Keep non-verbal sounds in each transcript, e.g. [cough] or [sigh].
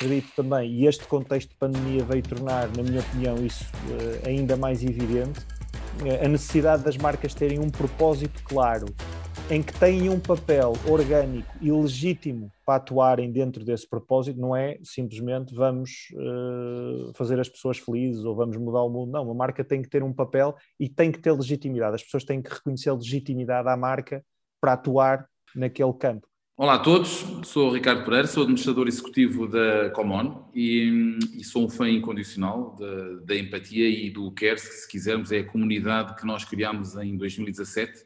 acredito também, e este contexto de pandemia veio tornar, na minha opinião, isso uh, ainda mais evidente, uh, a necessidade das marcas terem um propósito claro, em que têm um papel orgânico e legítimo para atuarem dentro desse propósito, não é simplesmente vamos uh, fazer as pessoas felizes ou vamos mudar o mundo. Não, a marca tem que ter um papel e tem que ter legitimidade. As pessoas têm que reconhecer legitimidade à marca para atuar naquele campo. Olá a todos, sou Ricardo Pereira, sou administrador executivo da Common e, e sou um fã incondicional da, empatia e do CARE, se quisermos, é a comunidade que nós criámos em 2017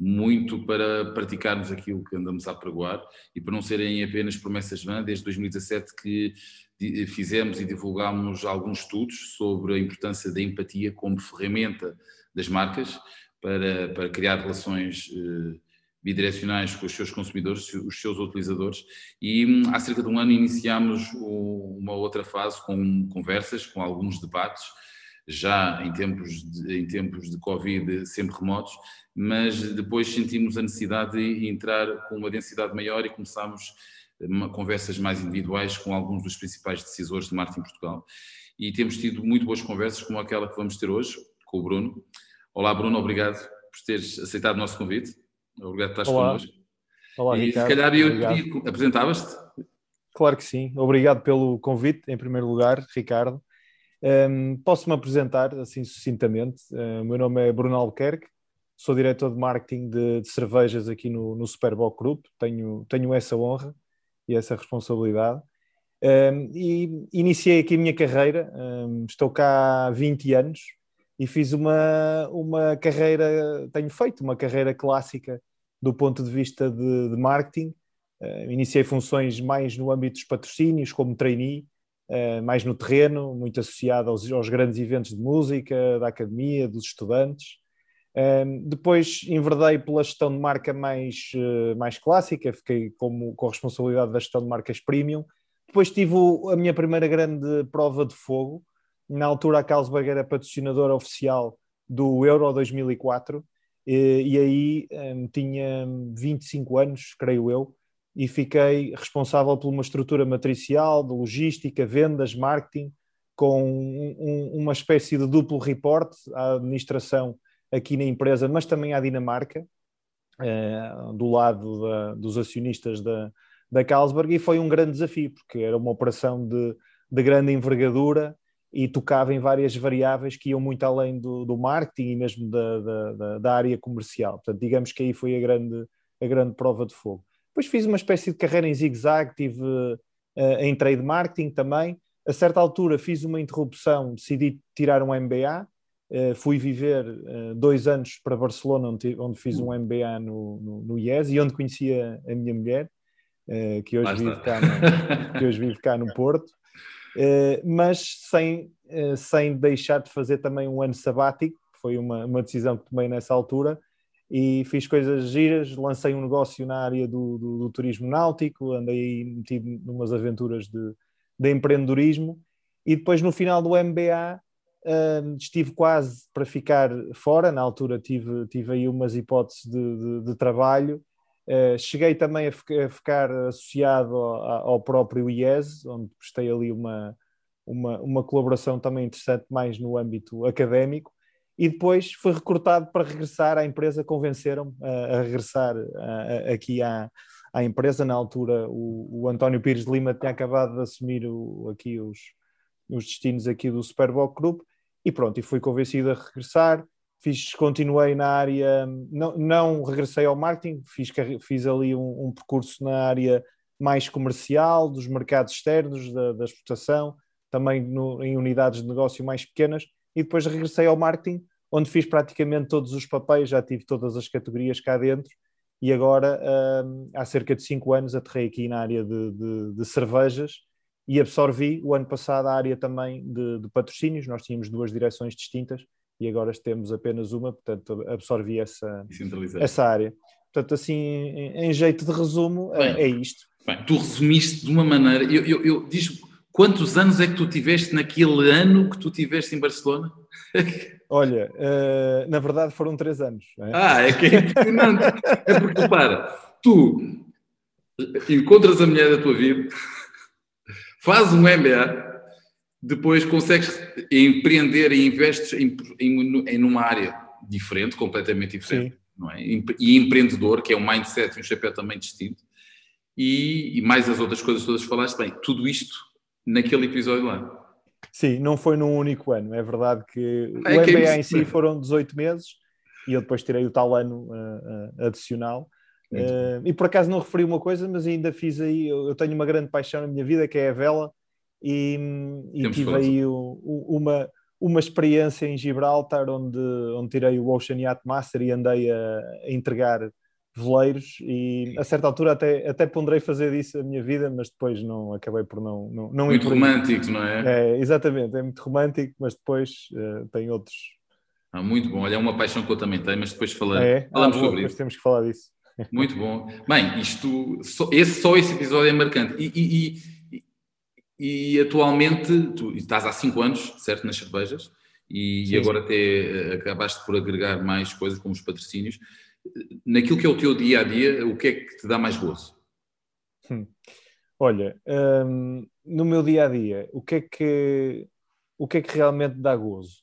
muito para praticarmos aquilo que andamos a pregoar e para não serem apenas promessas vãs, desde 2017 que fizemos e divulgámos alguns estudos sobre a importância da empatia como ferramenta das marcas para, para criar relações eh, bidirecionais com os seus consumidores, os seus utilizadores, e hum, há cerca de um ano iniciámos uma outra fase com conversas, com alguns debates, já em tempos de, em tempos de Covid sempre remotos, mas depois sentimos a necessidade de entrar com uma densidade maior e começámos uma, conversas mais individuais com alguns dos principais decisores de marketing em Portugal. E temos tido muito boas conversas, como aquela que vamos ter hoje, com o Bruno. Olá, Bruno, obrigado por teres aceitado o nosso convite. Obrigado por estás Olá. connosco. Olá, e Ricardo. se calhar eu apresentavas-te? Claro que sim. Obrigado pelo convite, em primeiro lugar, Ricardo. Um, Posso-me apresentar assim sucintamente. Uh, o meu nome é Bruno Albuquerque, sou diretor de marketing de, de cervejas aqui no, no Superboc Group, tenho, tenho essa honra e essa responsabilidade. Um, e iniciei aqui a minha carreira, um, estou cá há 20 anos e fiz uma, uma carreira, tenho feito uma carreira clássica do ponto de vista de, de marketing. Uh, iniciei funções mais no âmbito dos patrocínios, como trainee, uh, mais no terreno, muito associado aos, aos, grandes eventos de música, da academia, dos estudantes. Um, depois enverdei pela gestão de marca mais, uh, mais clássica, fiquei como, com a responsabilidade da gestão de marcas premium. Depois tive o, a minha primeira grande prova de fogo. Na altura, a Carlsberg era patrocinadora oficial do Euro 2004 e, e aí um, tinha 25 anos, creio eu, e fiquei responsável por uma estrutura matricial de logística, vendas, marketing, com um, um, uma espécie de duplo reporte à administração aqui na empresa, mas também à Dinamarca, eh, do lado da, dos acionistas da, da Carlsberg, e foi um grande desafio, porque era uma operação de, de grande envergadura e tocava em várias variáveis que iam muito além do, do marketing e mesmo da, da, da, área comercial. Portanto, digamos que aí foi a grande, a grande prova de fogo. Depois fiz uma espécie de carreira em zigue-zague, tive uh, em trade marketing também. A certa altura fiz uma interrupção, decidi tirar um MBA, Uh, fui viver uh, dois anos para Barcelona, onde, onde fiz um MBA no, no, no, IES e onde conhecia a minha mulher, que, hoje vive cá no, que hoje vive cá no [laughs] Porto, mas sem, sem deixar de fazer também um ano sabático, foi uma, uma decisão que tomei nessa altura, e fiz coisas giras, lancei um negócio na área do, do, do turismo náutico, andei metido numas aventuras de, de empreendedorismo, e depois no final do MBA Uh, estive quase para ficar fora, na altura tive, tive aí umas hipóteses de, de, de trabalho. Uh, cheguei também a, ficar, associado ao, próprio IES, onde prestei ali uma, uma, uma colaboração também interessante, mais no âmbito académico. E depois fui recrutado para regressar à empresa, convenceram-me a, regressar aqui à, à empresa. Na altura, o, o António Pires Lima tinha acabado de assumir o, aqui os, os destinos aqui do Superboc Group e pronto, e fui convencido a regressar. Fiz, continuei na área, não, não regressei ao marketing, fiz, fiz ali um, um percurso na área mais comercial, dos mercados externos, da, da exportação, também no, em unidades de negócio mais pequenas, e depois regressei ao marketing, onde fiz praticamente todos os papéis, já tive todas as categorias cá dentro, e agora, hum, há cerca de cinco anos, aterrei aqui na área de, de, de cervejas, e absorvi o ano passado a área também de, de, patrocínios. Nós tínhamos duas direções distintas e agora temos apenas uma, portanto, absorvi essa, essa área. Portanto, assim, em, jeito de resumo, bem, é, é isto. Bem, tu resumiste de uma maneira. Eu, eu, eu diz quantos anos é que tu tiveste naquele ano que tu tiveste em Barcelona? [laughs] Olha, uh, na verdade foram três anos. É? Ah, é que é impressionante. é porque, para, tu encontras a mulher da tua vida faz um MBA, depois consegues empreender e investes em, em, em numa área diferente, completamente diferente, não é? E empreendedor, que é um mindset e um chapéu também distinto, e, e mais as outras coisas todas que falaste bem, tudo isto naquele episódio lá. Sim, não foi num único ano. É verdade que é o MBA em si foram 18 meses e eu depois tirei o tal ano uh, uh, adicional. Uh, e por acaso não referi uma coisa, mas ainda fiz aí. Eu tenho uma grande paixão na minha vida que é a vela, e, e tive aí o, o, uma, uma experiência em Gibraltar onde, onde tirei o Ocean Yacht Master e andei a, a entregar veleiros e a certa altura até, até ponderei fazer disso a minha vida, mas depois não acabei por não, não, não Muito romântico, não é? é? Exatamente, é muito romântico, mas depois uh, tem outros. Ah, muito bom, olha, é uma paixão que eu também tenho, mas depois falamos, é? falamos ah, sobre isso. temos que falar disso. Muito bom. Bem, isto, só, esse, só esse episódio é marcante. E, e, e, atualmente, tu estás há 5 anos, certo, nas cervejas, e, sim, agora sim. até eh, acabaste por agregar mais coisas como os patrocínios naquilo que é o teu dia a dia, o que é que te dá mais gozo? Hum. Olha, hum, no meu dia a dia, o que é que o que é que realmente dá gozo?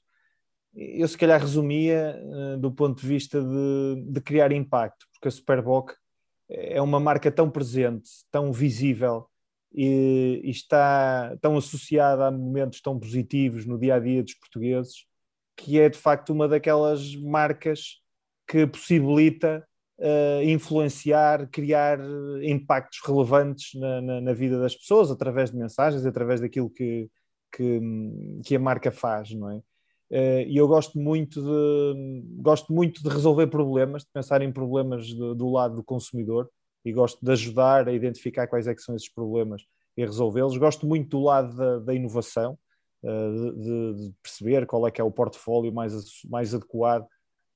Eu se calhar resumia uh, do ponto de vista de, de criar impacto, porque a Superboc é uma marca tão presente, tão visível e, e, está tão associada a momentos tão positivos no dia a dia dos portugueses, que é de facto uma daquelas marcas que possibilita uh, influenciar, criar impactos relevantes na, na, na, vida das pessoas através de mensagens, através daquilo que, que, que a marca faz, não é? Uh, e eu gosto muito de gosto muito de resolver problemas, de pensar em problemas do lado do consumidor e gosto de ajudar a identificar quais é são esses problemas e resolvê-los. Gosto muito do lado da, da inovação, uh, de, de, perceber qual é que é o portfólio mais, mais adequado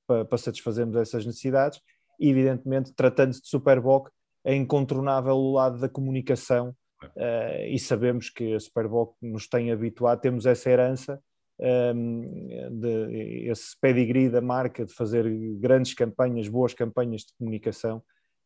para, para satisfazermos essas necessidades. E, evidentemente, tratando-se de Superboc, é incontornável o lado da comunicação uh, e sabemos que a Superboc nos tem habituado, temos essa herança, ehm, de, esse pedigree da marca de fazer grandes campanhas, boas campanhas de comunicação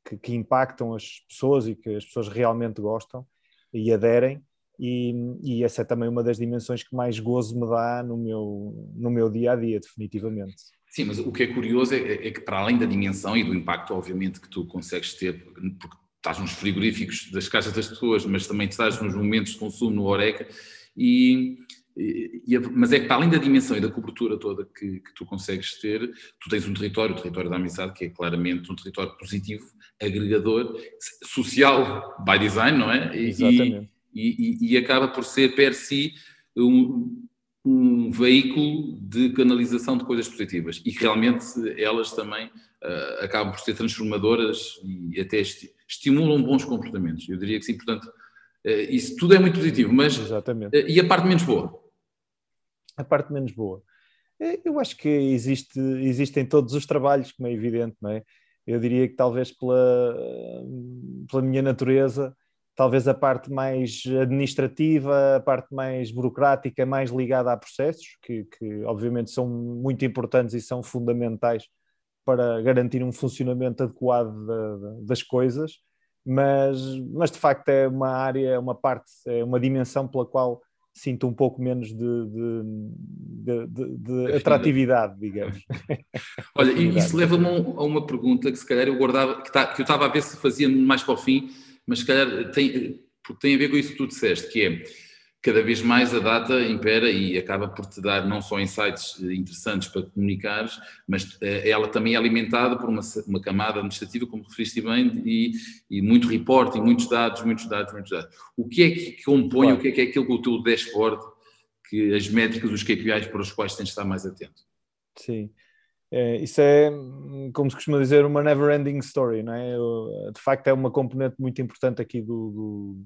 que, que, impactam as pessoas e que as pessoas realmente gostam e aderem. E, e, essa é também uma das dimensões que mais gozo me dá no meu, no meu dia a dia, definitivamente. Sim, mas o que é curioso é, é, que, para além da dimensão e do impacto, obviamente, que tu consegues ter, porque estás nos frigoríficos das caixas das pessoas, mas também estás nos momentos de consumo no Oreca, e, e, mas é que, para além da dimensão e da cobertura toda que, que, tu consegues ter, tu tens um território, o território da amizade, que é claramente um território positivo, agregador, social by design, não é? Exatamente. E, e acaba por ser, per si, um, um veículo de canalização de coisas positivas e realmente elas também uh, acabam por ser transformadoras e até esti estimulam bons comportamentos. Eu diria que sim, portanto, uh, isso tudo é muito positivo, mas uh, e a parte menos boa? A parte menos boa. Eu acho que existe, existem todos os trabalhos, como é evidente, não é? Eu diria que talvez pela, pela minha natureza talvez a parte mais administrativa, a parte mais burocrática, mais ligada a processos, que, que, obviamente são muito importantes e são fundamentais para garantir um funcionamento adequado das coisas, mas, mas de facto é uma área, uma parte, é uma dimensão pela qual sinto um pouco menos de, de, de, de atratividade, digamos. [laughs] Olha, isso leva-me a uma pergunta que se calhar eu guardava, que, tá, que eu estava a ver se fazia mais para o fim, mas se calhar tem, tem a ver com isso que tu disseste, que é cada vez mais a data impera e acaba por te dar não só insights interessantes para comunicares, mas eh, ela também é alimentada por uma, uma camada administrativa, como referiste bem, e, e, muito reporting, muitos dados, muitos dados, muitos dados. O que é que compõe, claro. o que é que é aquilo que o teu dashboard, que as métricas, os KPIs para os quais tens de estar mais atento? Sim. É, isso é, como se costuma dizer, uma never-ending story, não é? De facto, é uma componente muito importante aqui do, do,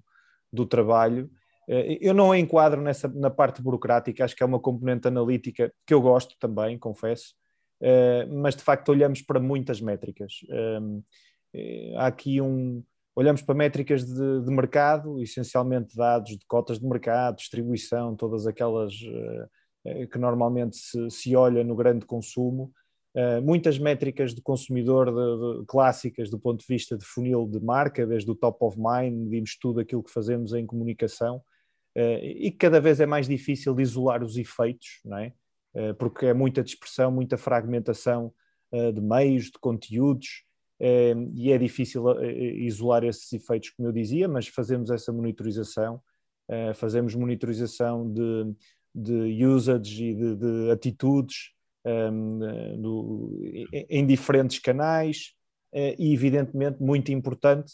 do trabalho. É, eu não a enquadro nessa, na parte burocrática, acho que é uma componente analítica que eu gosto também, confesso, é, mas de facto olhamos para muitas métricas. É, há aqui um. Olhamos para métricas de, de mercado, essencialmente dados de cotas de mercado, distribuição, todas aquelas que normalmente se, se olha no grande consumo, Uh, muitas métricas de consumidor de, de, clássicas do ponto de vista de funil de marca, desde o top of mind, vimos tudo aquilo que fazemos em comunicação, e cada vez é mais difícil isolar os efeitos, não é? porque é muita dispersão, muita fragmentação de meios, de conteúdos, e é difícil isolar esses efeitos, como eu dizia, mas fazemos essa monitorização, fazemos monitorização de, de usage e de, de atitudes um, do, em diferentes canais e, evidentemente, muito importante,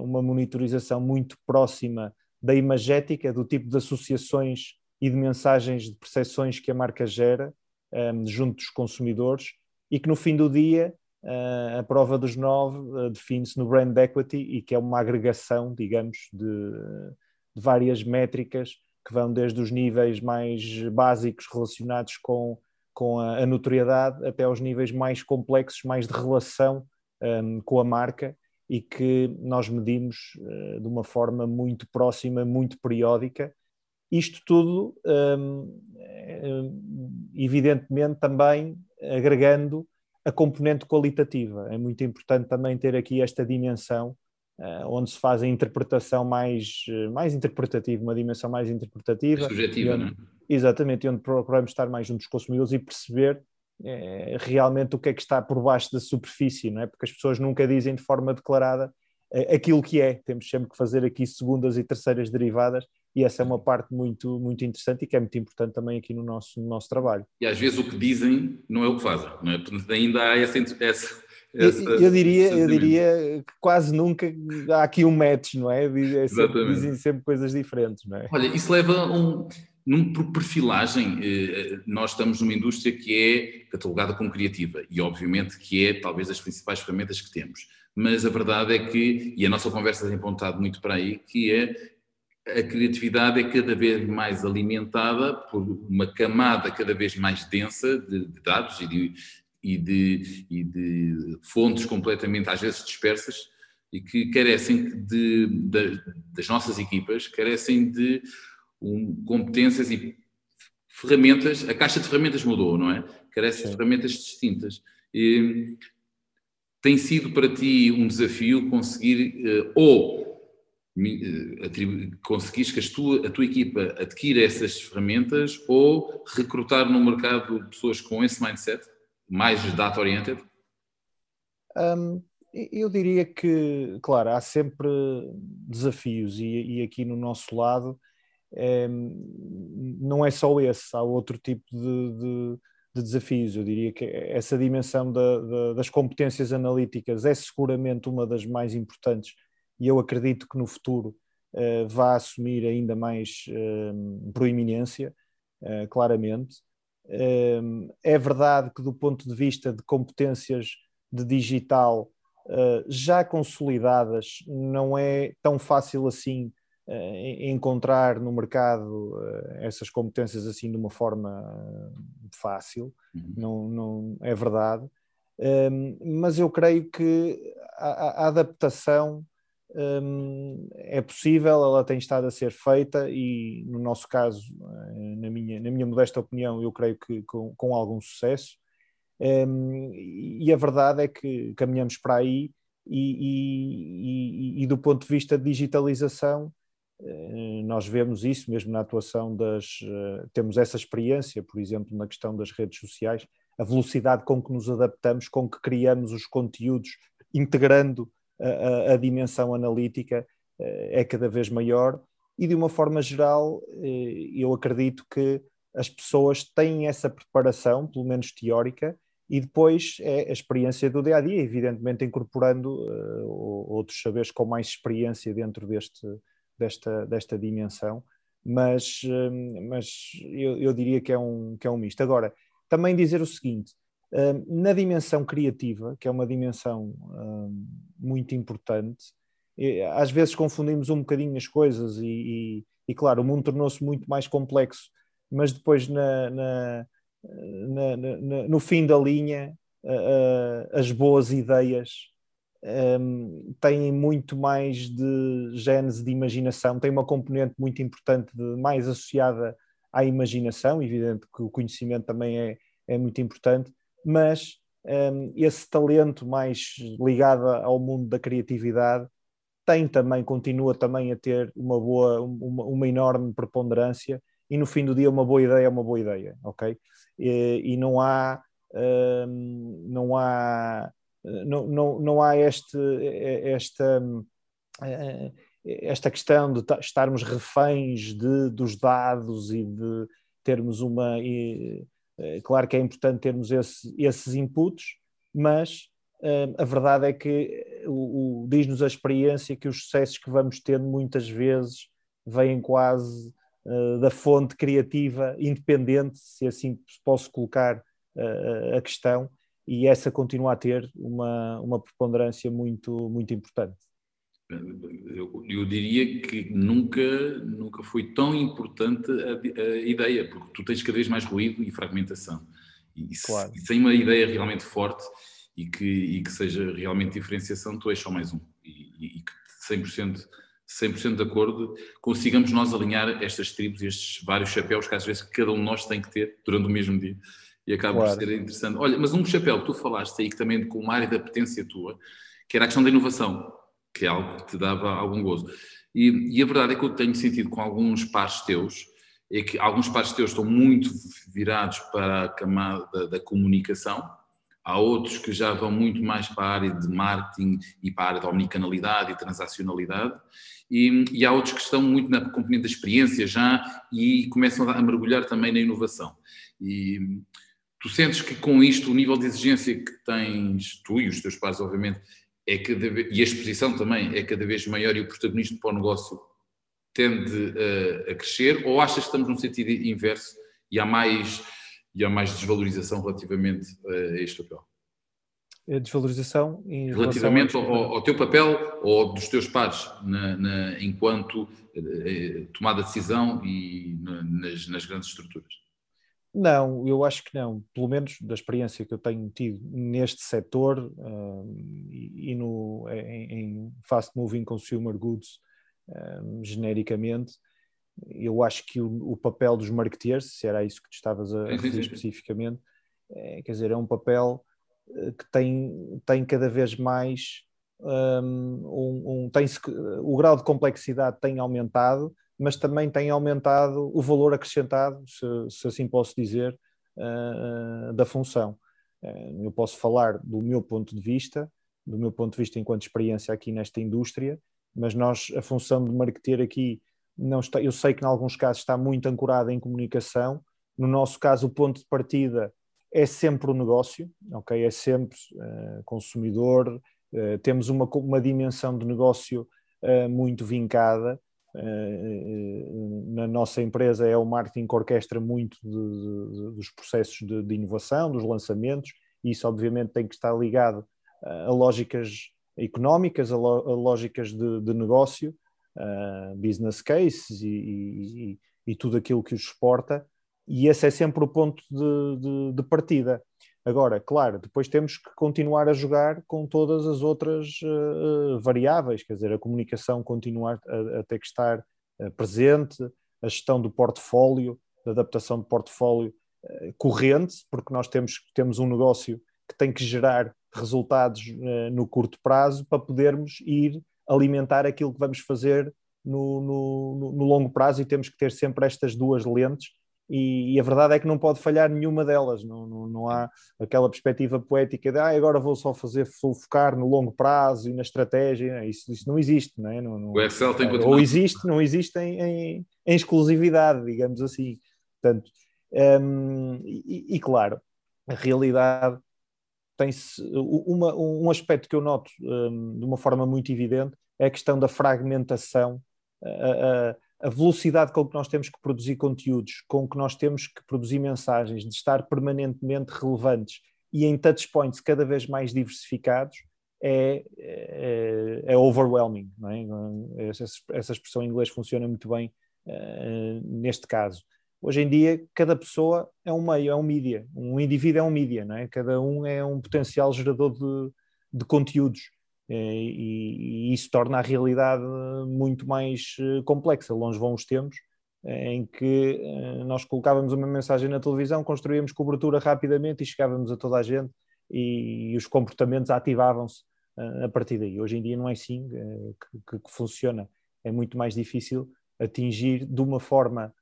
uma monitorização muito próxima da imagética, do tipo de associações e de mensagens de percepções que a marca gera um, junto dos consumidores e que no fim do dia uh, a prova dos nove uh, define-se no brand equity e que é uma agregação, digamos, de, de, várias métricas que vão desde os níveis mais básicos relacionados com, com a, a notoriedade até aos níveis mais complexos, mais de relação um, com a marca e que nós medimos uh, de uma forma muito próxima, muito periódica. Isto tudo, um, evidentemente, também agregando a componente qualitativa. É muito importante também ter aqui esta dimensão uh, onde se faz a interpretação mais, mais interpretativa, uma dimensão mais interpretativa. Subjetiva, onde, não é? Exatamente, onde procuramos estar mais junto dos consumidores e perceber uh, realmente o que é que está por baixo da superfície, não é? Porque as pessoas nunca dizem de forma declarada aquilo que é. Temos sempre que fazer aqui segundas e terceiras derivadas e essa é uma parte muito, muito interessante e que é muito importante também aqui no nosso, no nosso trabalho. E às vezes o que dizem não é o que fazem, não é? Portanto, ainda há essa, essa eu, eu, diria, eu diria que quase nunca há aqui um match, não é? é sempre, dizem sempre coisas diferentes, não é? Olha, isso leva a um. Num, por perfilagem, eh, nós estamos numa indústria que é catalogada como criativa e, obviamente, que é talvez das principais ferramentas que temos. Mas a verdade é que, e a nossa conversa tem apontado muito para aí, que é a criatividade é cada vez mais alimentada por uma camada cada vez mais densa de, de dados e de, e de, e de fontes completamente, às vezes, dispersas e que carecem de, de das nossas equipas, carecem de um, competências e ferramentas. A caixa de ferramentas mudou, não é? Carece de ferramentas distintas. E, tem sido para ti um desafio conseguir uh, ou uh, conseguires que a tua, a tua equipa adquira essas ferramentas ou recrutar no mercado pessoas com esse mindset? mais data-oriented? Um, eu diria que, claro, há sempre desafios e, e aqui no nosso lado é, não é só esse, há outro tipo de, de, de desafios. Eu diria que essa dimensão da, da, das competências analíticas é seguramente uma das mais importantes e eu acredito que no futuro uh, vá assumir ainda mais uh, proeminência, uh, claramente. É verdade que, do ponto de vista de competências de digital ah, já consolidadas, não é tão fácil assim encontrar no mercado ah, essas competências assim de uma forma fácil, uhum. não, não é verdade. Mas eu creio que a, a adaptação um, é possível, ela tem estado a ser feita e, no nosso caso, eh, na minha, na minha modesta opinião, eu creio que com, com algum sucesso. Um, e a verdade é que caminhamos para aí e, e, e, do ponto de vista de digitalização, eh, nós vemos isso mesmo na atuação das. Eh, temos essa experiência, por exemplo, na questão das redes sociais, a velocidade com que nos adaptamos, com que criamos os conteúdos, integrando a, a, dimensão analítica eh, é cada vez maior e de uma forma geral eh, eu acredito que as pessoas têm essa preparação, pelo menos teórica, e depois é a experiência do dia a dia, evidentemente incorporando outros saberes com mais experiência dentro deste, desta, desta dimensão, mas, uh, mas eu, eu, diria que é, um, que é um misto. Agora, também dizer o seguinte: na dimensão criativa, que é uma dimensão muito importante, às vezes confundimos um bocadinho as coisas e, e, e claro, o mundo tornou-se muito mais complexo, mas depois na, na, na, no fim da linha as boas ideias um, têm muito mais de genes de imaginação, tem uma componente muito importante de, mais associada à imaginação, evidente que o conhecimento também é, é muito importante, mas um, esse talento mais ligado ao mundo da criatividade tem também, continua também a ter uma boa, uma, uma enorme preponderância e no fim do dia uma boa ideia é uma boa ideia, ok? E, e não há, hum, não há, não, não, não há este, esta, eh, esta questão de estarmos reféns de, dos dados e de termos uma. E, eh, claro que é importante termos esse, esses inputs, mas uh, a verdade é que o, o diz-nos a experiência que os sucessos que vamos tendo muitas vezes vêm quase uh, da fonte criativa independente, se assim posso colocar uh, a questão, e essa continua a ter uma, uma preponderância muito, muito importante. Eu, eu, diria que nunca, nunca foi tão importante a, a, ideia, porque tu tens cada vez mais ruído e fragmentação. E, claro. se, sem uma ideia realmente forte e que, e que seja realmente diferenciação, tu és só mais um. E, e que 100%, 100 de acordo, consigamos nós alinhar estas tribos e estes vários chapéus que às vezes cada um de nós tem que ter durante o mesmo dia. E acaba claro. por ser interessante. Olha, mas um chapéu que tu falaste aí, que também com uma área da potência tua, que era a questão da inovação que é algo que te dava algum gozo. E, e, a verdade é que eu tenho sentido com alguns pares teus, é que alguns pares teus estão muito virados para a camada da, da comunicação, há outros que já vão muito mais para a área de marketing e para a área da omnicanalidade e transacionalidade, e, e há outros que estão muito na componente da experiência já e começam a mergulhar também na inovação. E tu sentes que com isto o nível de exigência que tens tu e os teus pares, obviamente, é cada vez, e a exposição também é cada vez maior e o protagonismo para o negócio tende a, a crescer, ou achas que estamos num sentido inverso e há mais, e há mais desvalorização relativamente a este papel? A desvalorização relativamente ao, ao, teu papel ou dos teus pares na, na, enquanto eh, tomada de decisão e na, nas, nas grandes estruturas? Não, eu acho que não. Pelo menos da experiência que eu tenho tido neste setor um, e, no, em, em, fast moving consumer goods um, genericamente, eu acho que o, o, papel dos marketeers, se era isso que tu estavas a, referir especificamente, é, quer dizer, é um papel eh, que tem, tem cada vez mais um, um, um tem o grau de complexidade tem aumentado mas também tem aumentado o valor acrescentado, se, se assim posso dizer, uh, da função. Uh, eu posso falar do meu ponto de vista, do meu ponto de vista enquanto experiência aqui nesta indústria, mas nós, a função de marketer aqui, não está, eu sei que em alguns casos está muito ancorada em comunicação, no nosso caso o ponto de partida é sempre o negócio, ok? É sempre uh, consumidor, temos uma, uma dimensão de negócio muito vincada, na nossa empresa é o marketing que orquestra muito de, de, dos processos de, de, inovação, dos lançamentos, e isso obviamente tem que estar ligado a lógicas económicas, a, lo, a lógicas de, negócio, business cases e, e, e, tudo aquilo que os exporta, e esse é sempre o ponto de partida. Agora, claro, depois temos que continuar a jogar com todas as outras uh, variáveis, quer dizer, a comunicação continuar a, a ter que estar uh, presente, a gestão do portfólio, a adaptação do portfólio uh, corrente, porque nós temos, temos um negócio que tem que gerar resultados no curto prazo para podermos ir alimentar aquilo que vamos fazer no, no, no longo prazo e temos que ter sempre estas duas lentes e, e, a verdade é que não pode falhar nenhuma delas, não, não, não há aquela perspectiva poética de ah, agora vou só fazer focar no longo prazo e na estratégia, isso, isso não existe, não é? Não, não, o Excel tem Ou existe, não existe em, em, em exclusividade, digamos assim. Portanto, um, e, e, claro, a realidade tem-se. Uma, um aspecto que eu noto um, de uma forma muito evidente é a questão da fragmentação. Uh, uh, a velocidade com que nós temos que produzir conteúdos, com que nós temos que produzir mensagens, de estar permanentemente relevantes e em touchpoints cada vez mais diversificados, é, é, é overwhelming. É? Essa, expressão em inglês funciona muito bem uh, neste caso. Hoje em dia, cada pessoa é um meio, é um mídia. Um indivíduo é um mídia, não é? Cada um é um potencial gerador de, de conteúdos. Eh, e, e, isso torna a realidade muito mais eh, complexa. Longe vão os tempos eh, em que nós colocávamos uma mensagem na televisão, construíamos cobertura rapidamente e chegávamos a toda a gente e, e os comportamentos ativavam-se a partir daí. Hoje em dia não é assim que, que funciona. É muito mais difícil atingir de uma forma,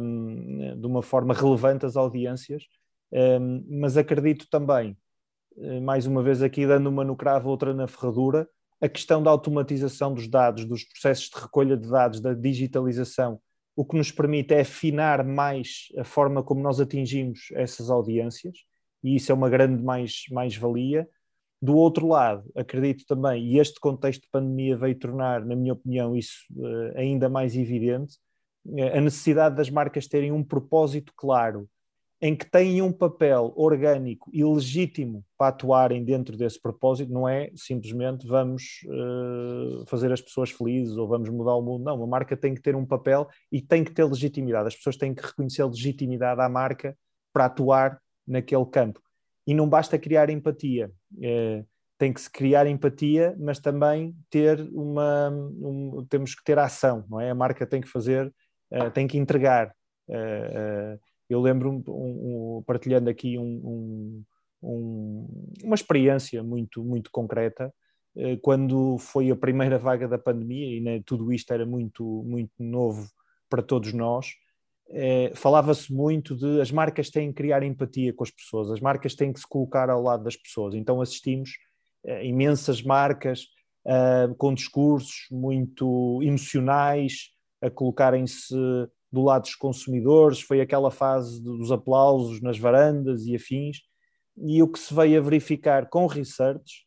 um, de uma forma relevante as audiências, um, mas acredito também, mais uma vez aqui dando uma no cravo, outra na ferradura, a questão da automatização dos dados, dos processos de recolha de dados, da digitalização, o que nos permite é afinar mais a forma como nós atingimos essas audiências, e isso é uma grande mais-valia. Mais do outro lado, acredito também, e este contexto de pandemia veio tornar, na minha opinião, isso uh, ainda mais evidente, uh, a necessidade das marcas terem um propósito claro, em que têm um papel orgânico e legítimo para atuarem dentro desse propósito, não é simplesmente vamos uh, fazer as pessoas felizes ou vamos mudar o mundo, não, uma marca tem que ter um papel e tem que ter legitimidade, as pessoas têm que reconhecer legitimidade à marca para atuar naquele campo e não basta criar empatia. É, tem que se criar empatia, mas também ter uma. Um, temos que ter ação, não é? A marca tem que fazer, uh, tem que entregar. Uh, uh, eu lembro, um, um, partilhando aqui uma experiência muito, muito concreta, quando foi a primeira vaga da pandemia, e né, tudo isto era muito, muito novo para todos nós, é, falava-se muito de as marcas têm que criar empatia com as pessoas, as marcas têm que se colocar ao lado das pessoas. Então assistimos é, imensas marcas com discursos muito emocionais a colocarem-se do lado dos consumidores. Foi aquela fase dos aplausos nas varandas e afins. E o que se veio a verificar com research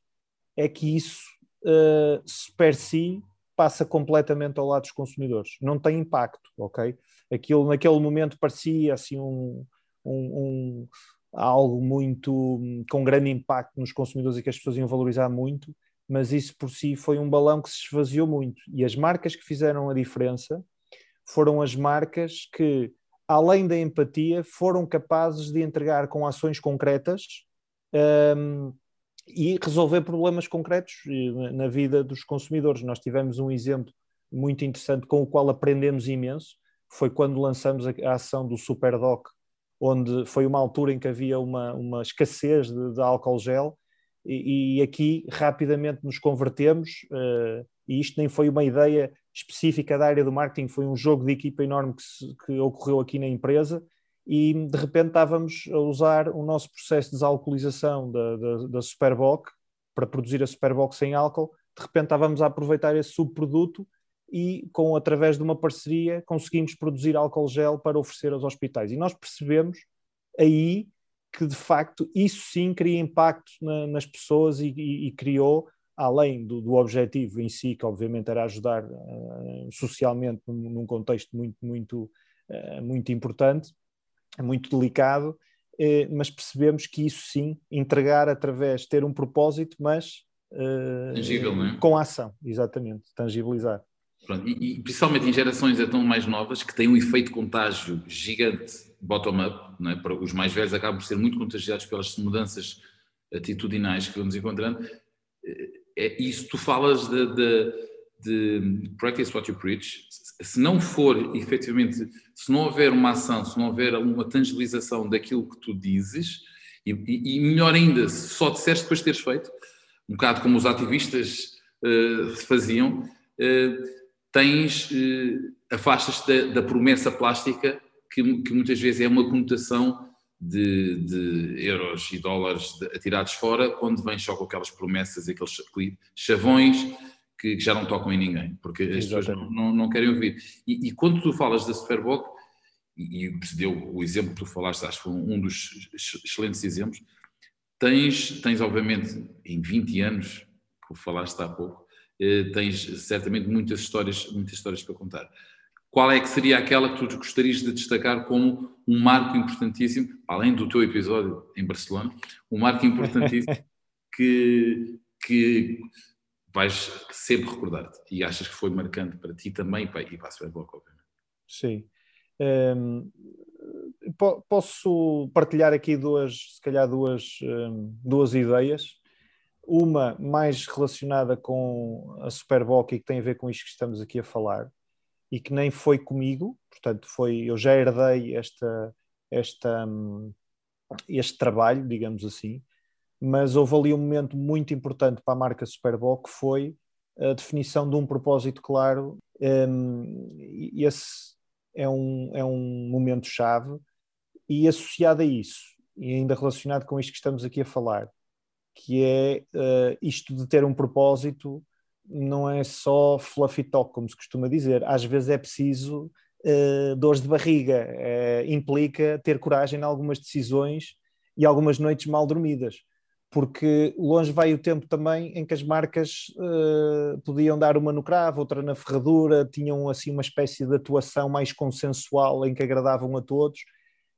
é que isso, uh, per si, passa completamente ao lado dos consumidores. Não tem impacto, ok? aquilo naquele momento parecia assim um, um, um, algo muito com grande impacto nos consumidores e que as pessoas iam valorizar muito, mas isso por si foi um balão que se esvaziou muito. E as marcas que fizeram a diferença foram as marcas que, além da empatia, foram capazes de entregar com ações concretas um, e resolver problemas concretos na vida dos consumidores. Nós tivemos um exemplo muito interessante com o qual aprendemos imenso, foi quando lançamos a, a ação do Superdoc, onde foi uma altura em que havia uma, uma escassez de, de álcool gel, e, e, aqui rapidamente nos convertemos, uh, e isto nem foi uma ideia específica da área do marketing, foi um jogo de equipa enorme que, se, que ocorreu aqui na empresa, e de repente estávamos a usar o nosso processo de desalcoolização da, da, da Superboc para produzir a Superboc sem álcool, de repente estávamos a aproveitar esse subproduto e com através de uma parceria conseguimos produzir álcool gel para oferecer aos hospitais. E nós percebemos aí que de facto isso sim cria impacto na, nas pessoas e, e, e criou, além do, do, objetivo em si, que obviamente era ajudar uh, socialmente num, num, contexto muito, muito, uh, muito importante, muito delicado, uh, mas percebemos que isso sim, entregar através, ter um propósito, mas Tangível, é? com ação, exatamente, tangibilizar. Pronto, e, e, principalmente em gerações tão mais novas que têm um efeito contágio gigante bottom-up, é? para os mais velhos acabam por ser muito contagiados pelas mudanças atitudinais que vamos encontrando. É isso, tu falas de, de, de practice what you preach. Se não for efetivamente, se não houver uma ação, se não houver uma tangibilização daquilo que tu dizes, e, e, melhor ainda, se só disseste depois de teres feito, um bocado como os ativistas uh, faziam. Uh, tens, eh, afastas-te da, da, promessa plástica, que, que, muitas vezes é uma conotação de, de euros e dólares de, atirados fora, quando vem só com aquelas promessas e aqueles chavões que, que já não tocam em ninguém, porque as pessoas não, não, não, querem ouvir. E, e, quando tu falas da Superboc, e, e deu o exemplo que tu falaste, acho que foi um dos excelentes exemplos, tens, tens obviamente, em 20 anos, que falaste há pouco, eh, tens certamente muitas histórias, muitas histórias para contar. Qual é que seria aquela que tu gostarias de destacar como um marco importantíssimo, além do teu episódio em Barcelona, um marco importantíssimo [laughs] que, que vais sempre recordar-te e achas que foi marcante para ti também e para a Superboc, obviamente. Sim. Um, posso partilhar aqui duas, se calhar duas, um, duas ideias uma mais relacionada com a Superboc e que tem a ver com isto que estamos aqui a falar e que nem foi comigo, portanto foi eu já herdei esta, esta, hum, este trabalho, digamos assim, mas houve ali um momento muito importante para a marca Superboc que foi a definição de um propósito claro. Um, esse é um, é um momento-chave e associado a isso, e ainda relacionado com isto que estamos aqui a falar, que é uh, isto de ter um propósito não é só fluffy talk, como se costuma dizer. Às vezes é preciso uh, dores de barriga, uh, implica ter coragem em algumas decisões e algumas noites mal dormidas, porque longe vai o tempo também em que as marcas uh, podiam dar uma no cravo, outra na ferradura, tinham assim uma espécie de atuação mais consensual em que agradavam a todos.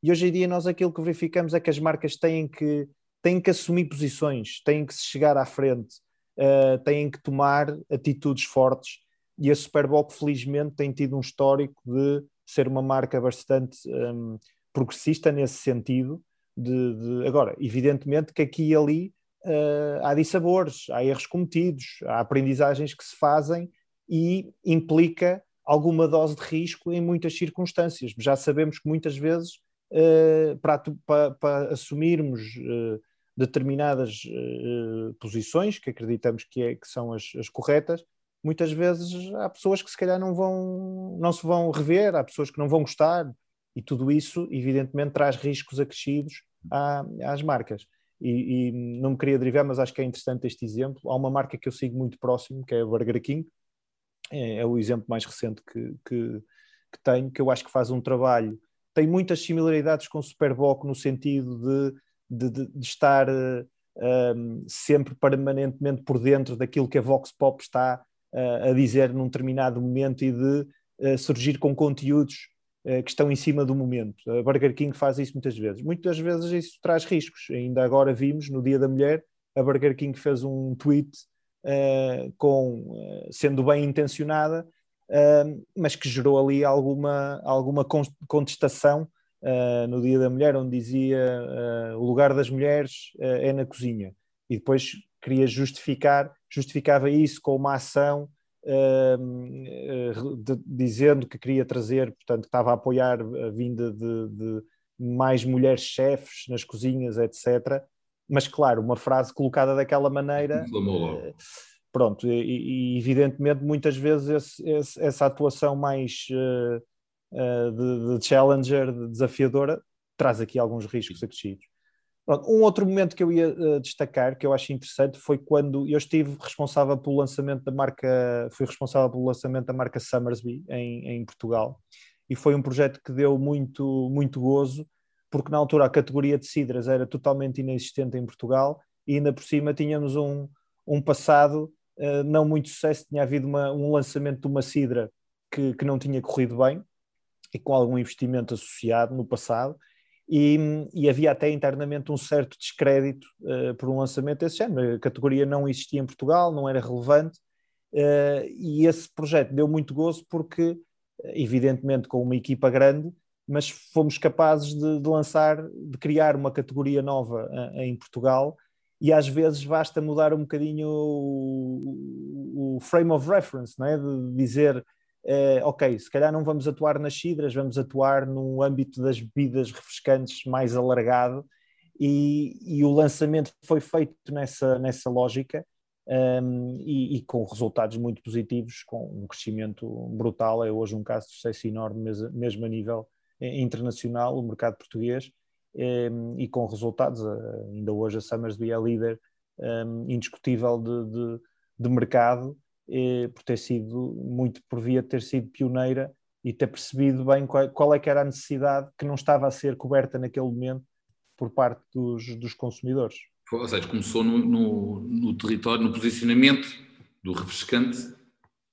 E hoje em dia nós aquilo que verificamos é que as marcas têm que, têm que assumir posições, têm que se chegar à frente, uh, têm que tomar atitudes fortes e a Superboc felizmente tem tido um histórico de ser uma marca bastante um, progressista nesse sentido. De, de, Agora, evidentemente que aqui e ali uh, há dissabores, há erros cometidos, há aprendizagens que se fazem e implica alguma dose de risco em muitas circunstâncias. Já sabemos que muitas vezes uh, para, para, para, assumirmos uh, determinadas posições que acreditamos que, é, que são as, as corretas, muitas vezes há pessoas que se calhar não vão, não se vão rever, há pessoas que não vão gostar, e tudo isso, evidentemente, traz riscos acrescidos à, às marcas. E, e, não me queria derivar, mas acho que é interessante este exemplo. Há uma marca que eu sigo muito próximo, que é a Burger King, é, é o exemplo mais recente que, que, que, tenho, que eu acho que faz um trabalho, tem muitas similaridades com o Superboc no sentido de, de, de estar uh, eh, um, sempre permanentemente por dentro daquilo que a Vox Pop está a dizer num determinado momento e de surgir com conteúdos que estão em cima do momento. A Burger King faz isso muitas vezes. Muitas vezes isso traz riscos. Ainda agora vimos, no Dia da Mulher, a Burger King fez um tweet uh, com, uh, sendo bem intencionada, uh, mas que gerou ali alguma, alguma contestação no Dia da Mulher, onde dizia o lugar das mulheres é na cozinha. E depois queria justificar, justificava isso com uma ação uh, de, dizendo que queria trazer, portanto, que estava a apoiar a vinda de, de mais mulheres chefes nas cozinhas, etc. Mas, claro, uma frase colocada daquela maneira. Uh, pronto, e, e, evidentemente muitas vezes esse, esse, essa atuação mais uh, uh, de, de, challenger, de desafiadora, traz aqui alguns riscos acrescidos. Pronto, um outro momento que eu ia uh, destacar, que eu acho interessante, foi quando eu estive responsável pelo lançamento da marca, fui responsável pelo lançamento da marca Summersby em, em Portugal, e foi um projeto que deu muito, muito gozo, porque na altura a categoria de cidras era totalmente inexistente em Portugal, e ainda por cima tínhamos um, um passado uh, não muito sucesso, tinha havido uma, um lançamento de uma cidra que, que não tinha corrido bem, e com algum investimento associado no passado, e, e, havia até internamente um certo descrédito uh, por um lançamento desse género. A categoria não existia em Portugal, não era relevante, uh, e esse projeto deu muito gozo porque, evidentemente, com uma equipa grande, mas fomos capazes de, de lançar, de criar uma categoria nova uh, em Portugal, e às vezes basta mudar um bocadinho o, o frame of reference, não é? de dizer Uh, ok, se calhar não vamos atuar nas cidras, vamos atuar no âmbito das bebidas refrescantes mais alargado e, e o lançamento foi feito nessa, nessa lógica um, e, e, com resultados muito positivos, com um crescimento brutal, é hoje um caso de sucesso enorme mesmo, a nível eh, internacional, o mercado português um, e com resultados, uh, ainda hoje a Summersby é líder um, indiscutível de, de, de mercado eh, por ter sido muito por via de ter sido pioneira e ter percebido bem qual, qual, é que era a necessidade que não estava a ser coberta naquele momento por parte dos, dos consumidores. Ou seja, começou no, no, no, território, no posicionamento do refrescante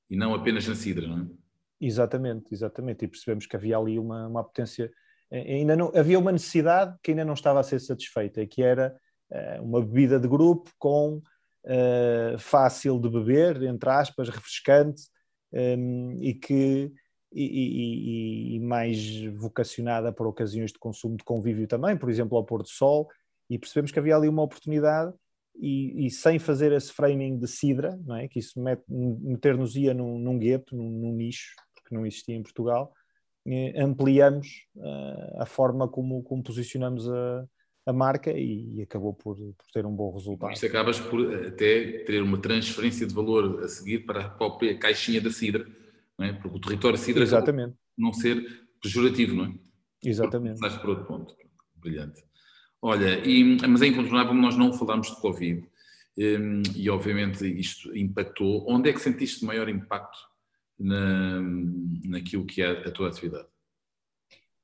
e não apenas na cidra, não é? Exatamente, exatamente. E percebemos que havia ali uma, uma potência, eh, ainda não, havia uma necessidade que ainda não estava a ser satisfeita, que era uh, uma bebida de grupo com uh, fácil de beber, entre aspas, refrescante um, ehm, e que e, e, e, mais vocacionada para ocasiões de consumo de convívio também, por exemplo, ao pôr do sol, e percebemos que havia ali uma oportunidade e, e sem fazer esse framing de sidra, não é? que isso meter-nos-ia num, num gueto, num, num, nicho, porque não existia em Portugal, eh, ampliamos uh, a forma como, como posicionamos a, a marca e, e acabou por, por, ter um bom resultado. Isto acabas por até ter uma transferência de valor a seguir para a própria caixinha da Cidra, não é? porque o território Cidra Exatamente. não ser pejorativo, não é? Exatamente. Estás por outro ponto. Brilhante. Olha, e, mas é incontornável nós não falarmos de Covid hum, e obviamente isto impactou. Onde é que sentiste maior impacto na, naquilo que é a tua atividade?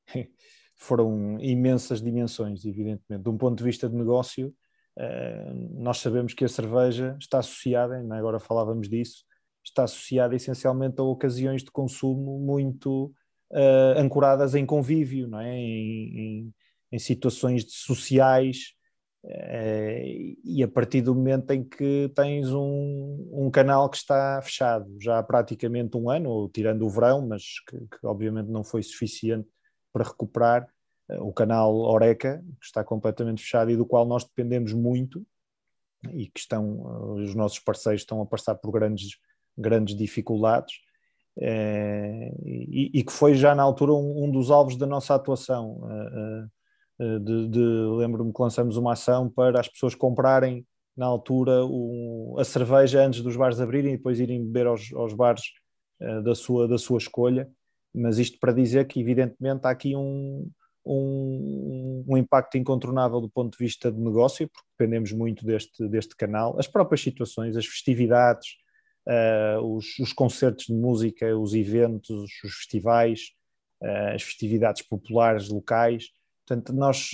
[laughs] Foram imensas dimensões, evidentemente. De um ponto de vista de negócio, eh, nós sabemos que a cerveja está associada, agora falávamos disso, está associada essencialmente a ocasiões de consumo muito uh, ancoradas em convívio, não é? em, em, em situações sociais, uh, e a partir do momento em que tens um, um, canal que está fechado já há praticamente um ano, ou tirando o verão, mas que, que obviamente não foi suficiente para recuperar, uh, o canal Oreca, que está completamente fechado e do qual nós dependemos muito, e que estão, os nossos parceiros estão a passar por grandes, grandes dificuldades, é, e, e, que foi já na altura um, um dos alvos da nossa atuação. De, de Lembro-me que lançamos uma ação para as pessoas comprarem na altura o, a cerveja antes dos bares abrirem e depois irem beber aos, aos bares da, sua, da sua escolha. Mas isto para dizer que, evidentemente, há aqui um, um, um, impacto incontornável do ponto de vista de negócio, porque dependemos muito deste, deste canal, as próprias situações, as festividades, uh, os, os, concertos de música, os eventos, os festivais, uh, as festividades populares locais. Portanto, nós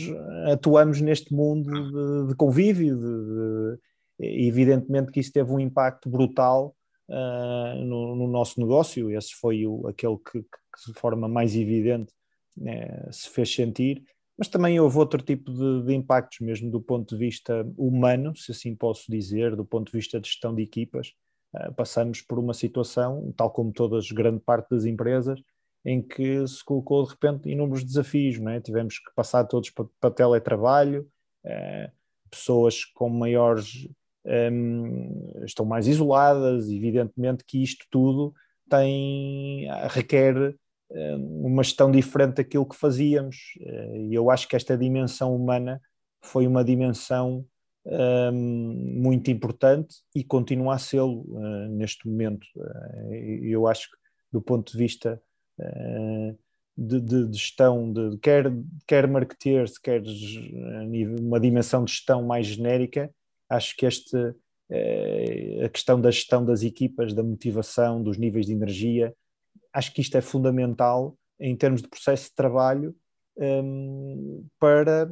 atuamos neste mundo de, de convívio, de, de, evidentemente que isso teve um impacto brutal uh, no, no, nosso negócio, esse foi o, aquele que, que de forma mais evidente se fez sentir, mas também houve outro tipo de, de, impactos, mesmo do ponto de vista humano, se assim posso dizer, do ponto de vista de gestão de equipas. Eh, passamos por uma situação, tal como todas, grande parte das empresas, em que se colocou de repente inúmeros desafios, não é? tivemos que passar todos para, teletrabalho, eh, pessoas com maiores um, estão mais isoladas, evidentemente que isto tudo tem, requer um, uma gestão diferente daquilo que fazíamos, eh, e eu acho que esta dimensão humana foi uma dimensão um, muito importante e continua a ser-lo uh, neste momento. Uh, eu acho que, do ponto de vista uh, de, de, de, gestão, de, quer, quer marketeers, quer uma dimensão de gestão mais genérica, acho que este, a questão da gestão das equipas, da motivação, dos níveis de energia, acho que isto é fundamental em termos de processo de trabalho um, para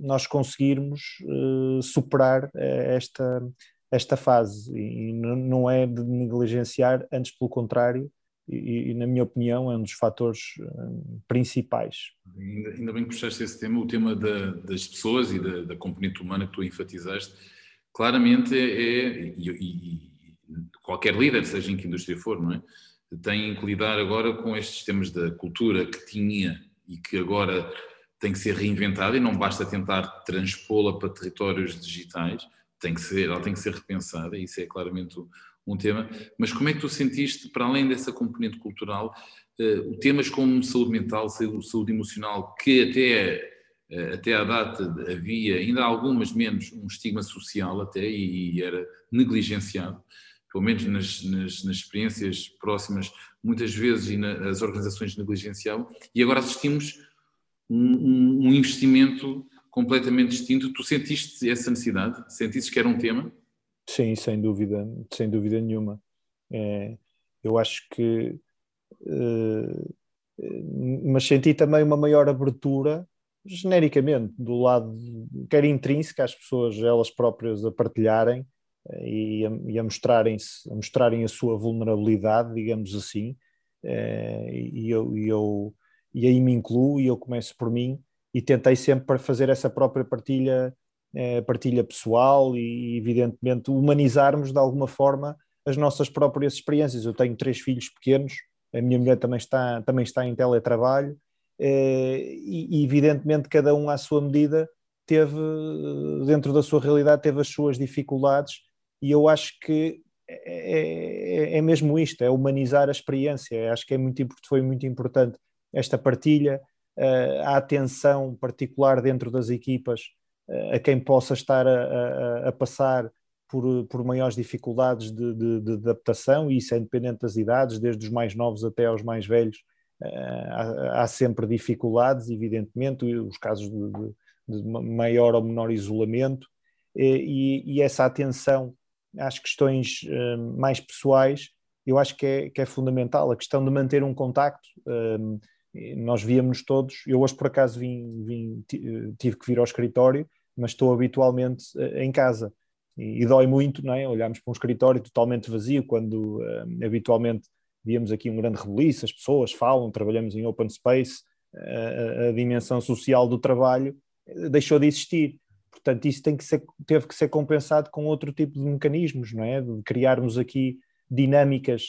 nós conseguirmos uh, superar eh, esta, esta fase. E não é de negligenciar, antes pelo contrário, e, e, na minha opinião é um dos fatores um, principais. Ainda, ainda, bem que puxaste esse tema, o tema da, das pessoas e da, da, componente humana que tu enfatizaste, claramente é, é e, e, qualquer líder, seja em que indústria for, não é? tem que lidar agora com estes temas da cultura que tinha e que agora tem que ser reinventada e não basta tentar transpô-la para territórios digitais, tem que ser, ela tem que ser repensada, isso é claramente um tema. Mas como é que tu sentiste, para além dessa componente cultural, uh, temas como saúde mental, saúde emocional, que até, uh, até à data havia, ainda algumas menos, um estigma social até, e, era negligenciado, pelo menos nas, nas, nas experiências próximas, muitas vezes e as organizações negligenciavam, e agora assistimos um, um, investimento completamente distinto. Tu sentiste essa necessidade? Sentiste que era um tema? Sim, sem dúvida, sem dúvida nenhuma. É, eu acho que. Uh, mas senti também uma maior abertura, genericamente, do lado, quer intrínseca, as pessoas elas próprias a partilharem, e a, e a mostrarem a mostrarem a sua vulnerabilidade, digamos assim, eh, e eu, e eu e aí me incluo e eu começo por mim e tentei sempre para fazer essa própria partilha eh, partilha pessoal e evidentemente humanizarmos de alguma forma as nossas próprias experiências. Eu tenho três filhos pequenos, a minha mulher também está, também está em teletrabalho eh, e evidentemente cada um à sua medida teve, dentro da sua realidade, teve as suas dificuldades e eu acho que é, é, é, mesmo isto, é humanizar a experiência. Acho que é muito, foi muito importante esta partilha, a atenção particular dentro das equipas a quem possa estar a, a, a passar por, por maiores dificuldades de, de, de, adaptação, e isso é independente das idades, desde os mais novos até aos mais velhos, há, há sempre dificuldades, evidentemente, os casos de, de maior ou menor isolamento, e, e, essa atenção às questões mais pessoais, eu acho que é, que é fundamental. A questão de manter um contacto, nós víamos todos, eu hoje por acaso vim, vim, tive que vir ao escritório, mas estou habitualmente eh, em casa. E, e dói muito, não é? Olharmos para um escritório totalmente vazio, quando habitualmente víamos aqui um grande rebuliço, as pessoas falam, trabalhamos em open space, uh, a dimensão social do trabalho deixou de existir. Portanto, isso tem que ser, teve que ser compensado com outro tipo de mecanismos, não é? De criarmos aqui dinâmicas,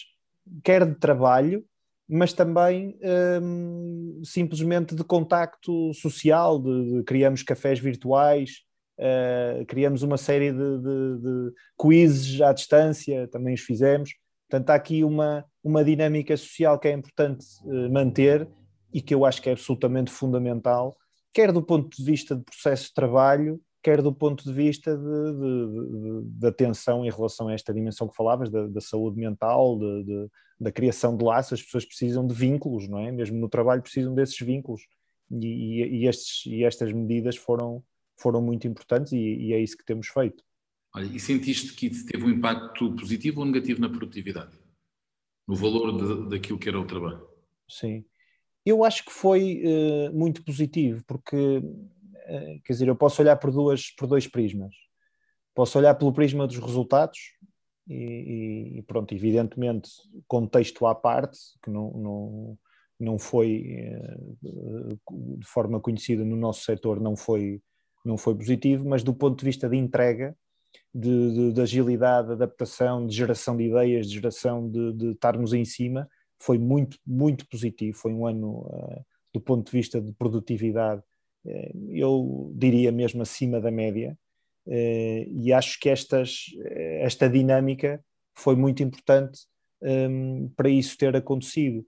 quer de trabalho, mas também um, simplesmente de contacto social, de, de criamos cafés virtuais, uh, criamos uma série de, de, de, quizzes à distância, também os fizemos. Portanto, há aqui uma, uma dinâmica social que é importante uh, manter e que eu acho que é absolutamente fundamental, quer do ponto de vista de processo de trabalho, quer do ponto de vista de, de, de, de atenção em relação a esta dimensão que falavas, da, da saúde mental, de, da criação de laços, as pessoas precisam de vínculos, não é? Mesmo no trabalho precisam desses vínculos. E, e, estes, e estas medidas foram, foram muito importantes e, e, é isso que temos feito. Olha, e sentiste que teve um impacto positivo ou negativo na produtividade? No valor daquilo que era o trabalho? Sim. Eu acho que foi uh, muito positivo, porque eh, quer dizer, eu posso olhar por, duas, por dois prismas. Posso olhar pelo prisma dos resultados e, e pronto, evidentemente, contexto à parte, que não, não, não foi eh, de forma conhecida no nosso setor, não foi, não foi positivo, mas do ponto de vista de entrega, de, de, de agilidade, de adaptação, de geração de ideias, de geração de, de estarmos em cima, foi muito, muito positivo. Foi um ano, uh, do ponto de vista de produtividade, eh, eu diria mesmo acima da média, eh, e acho que estas, esta dinâmica foi muito importante ehm, para isso ter acontecido.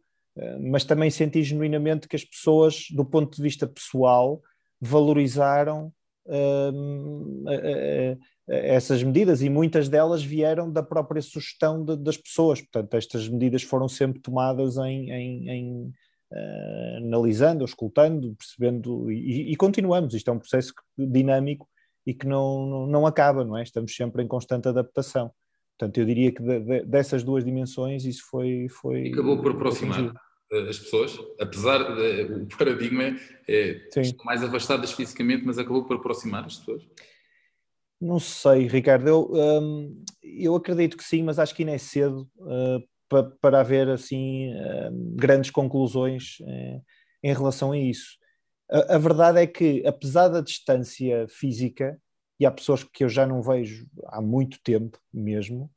Mas também senti genuinamente que as pessoas, do ponto de vista pessoal, valorizaram ehm, essas medidas e muitas delas vieram da própria sugestão de, das pessoas. Portanto, estas medidas foram sempre tomadas em, em, em uh, analisando, escutando, percebendo e, e, continuamos. Isto é um processo dinâmico e que não, não, acaba, não é? Estamos sempre em constante adaptação. Portanto, eu diria que de, de, dessas duas dimensões isso foi. foi Acabou por aproximar eh, as pessoas, apesar do paradigma é, mais afastadas fisicamente, mas acabou por aproximar as pessoas? Não sei, Ricardo. Eu, um, eu acredito que sim, mas acho que ainda é cedo uh, para, para haver assim eh, grandes conclusões eh, em relação a isso. A, a, verdade é que, apesar da distância física, e há pessoas que eu já não vejo há muito tempo mesmo,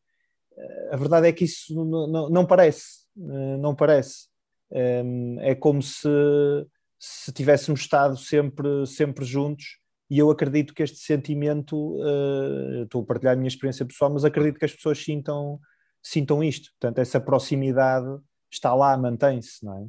eh, a verdade é que isso não, não, não parece, não parece. É como se, se tivéssemos estado sempre, sempre juntos e eu acredito que este sentimento, estou a partilhar a minha experiência pessoal, mas acredito que as pessoas sintam sintam isto. Portanto, essa proximidade está lá, mantém-se, não é?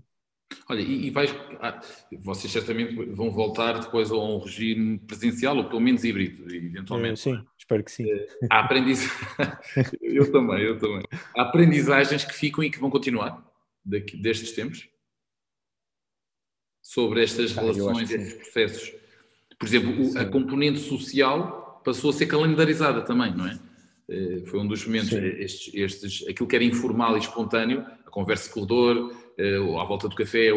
Olha, e, e vais, ah, vocês certamente vão voltar depois a um regime presencial, ou pelo menos híbrido, eventualmente. Sim, espero que sim. Há eh, aprendiz... [laughs] eu também, eu também. Há aprendizagens que ficam e que vão continuar daqui, destes tempos? Sobre estas ah, relações, estes processos. Por exemplo, a componente social passou a ser calendarizada também, não é? Eh, foi um dos momentos, estes, estes, aquilo que era informal e espontâneo, a conversa de corredor, eh, ou à volta do café,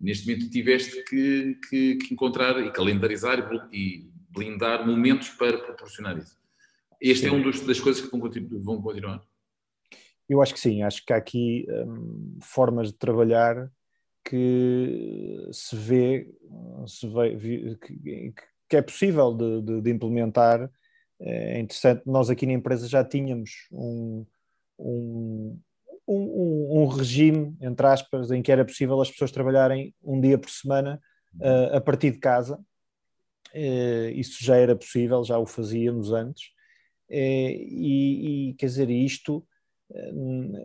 neste momento tiveste que, que, que encontrar e calendarizar e blindar momentos para proporcionar isso. Este é sim. é um das coisas que vão, vão continuar. Eu acho que sim, acho que há aqui hum, formas de trabalhar que se vê, se vê que, que é possível de, de, de implementar é interessante, nós aqui na empresa já tínhamos um, um, um, um, regime, entre aspas, em que era possível as pessoas trabalharem um dia por semana uh, a partir de casa. Uh, isso já era possível, já o fazíamos antes. Uh, e, e, quer dizer, isto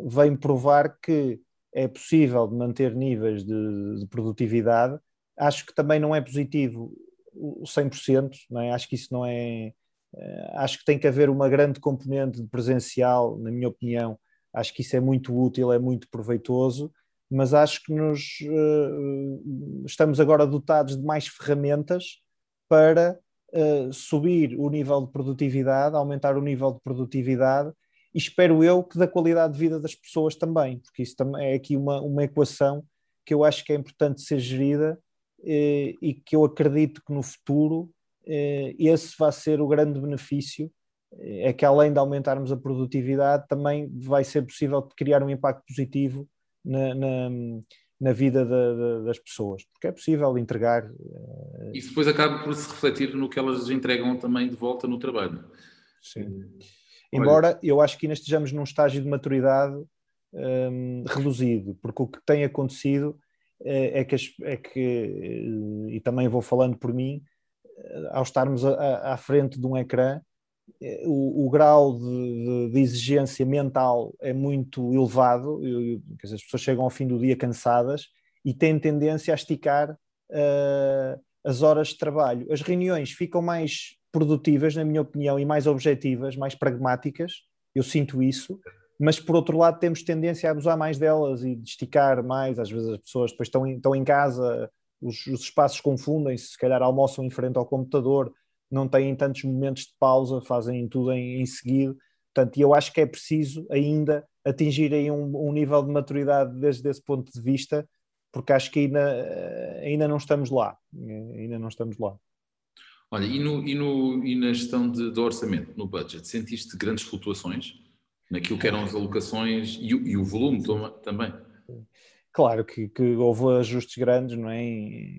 vem provar que é possível manter níveis de, de produtividade. Acho que também não é positivo o 100%, não é? acho que isso não é. Uh, acho que tem que haver uma grande componente de presencial, na minha opinião. Acho que isso é muito útil, é muito proveitoso, mas acho que nos uh, estamos agora dotados de mais ferramentas para uh, subir o nível de produtividade, aumentar o nível de produtividade e espero eu que da qualidade de vida das pessoas também, porque isso também é aqui uma, uma equação que eu acho que é importante ser gerida eh, e que eu acredito que no futuro eh, esse vai ser o grande benefício, eh, é que além de aumentarmos a produtividade, também vai ser possível criar um impacto positivo na, na, na vida da, da, das pessoas, porque é possível entregar. Isso depois acaba por se refletir no que elas entregam também de volta no trabalho. Sim. Embora eu acho que ainda estejamos num estágio de maturidade um, reduzido, porque o que tem acontecido é, é que, é que, eh, e também vou falando por mim, eh, ao estarmos à, à frente de um ecrã, eh, o, o grau de, de, de, exigência mental é muito elevado, eu, dizer, as pessoas chegam ao fim do dia cansadas e têm tendência a esticar uh, as horas de trabalho. As reuniões ficam mais produtivas, na minha opinião, e mais objetivas, mais pragmáticas, eu sinto isso, mas por outro lado temos tendência a abusar mais delas e de esticar mais, às vezes as pessoas depois estão em, estão em casa, os, os espaços confundem-se, se calhar almoçam em frente ao computador, não têm tantos momentos de pausa, fazem tudo em, em seguida, portanto, eu acho que é preciso ainda atingir aí um, um nível de maturidade desde esse ponto de vista, porque acho que ainda, ainda não estamos lá, ainda não estamos lá. Olha, e, no, e, no, e na gestão de, do orçamento, no budget, sentiste grandes flutuações naquilo que eram as alocações e, e o volume também? Claro que, que, houve ajustes grandes, não é?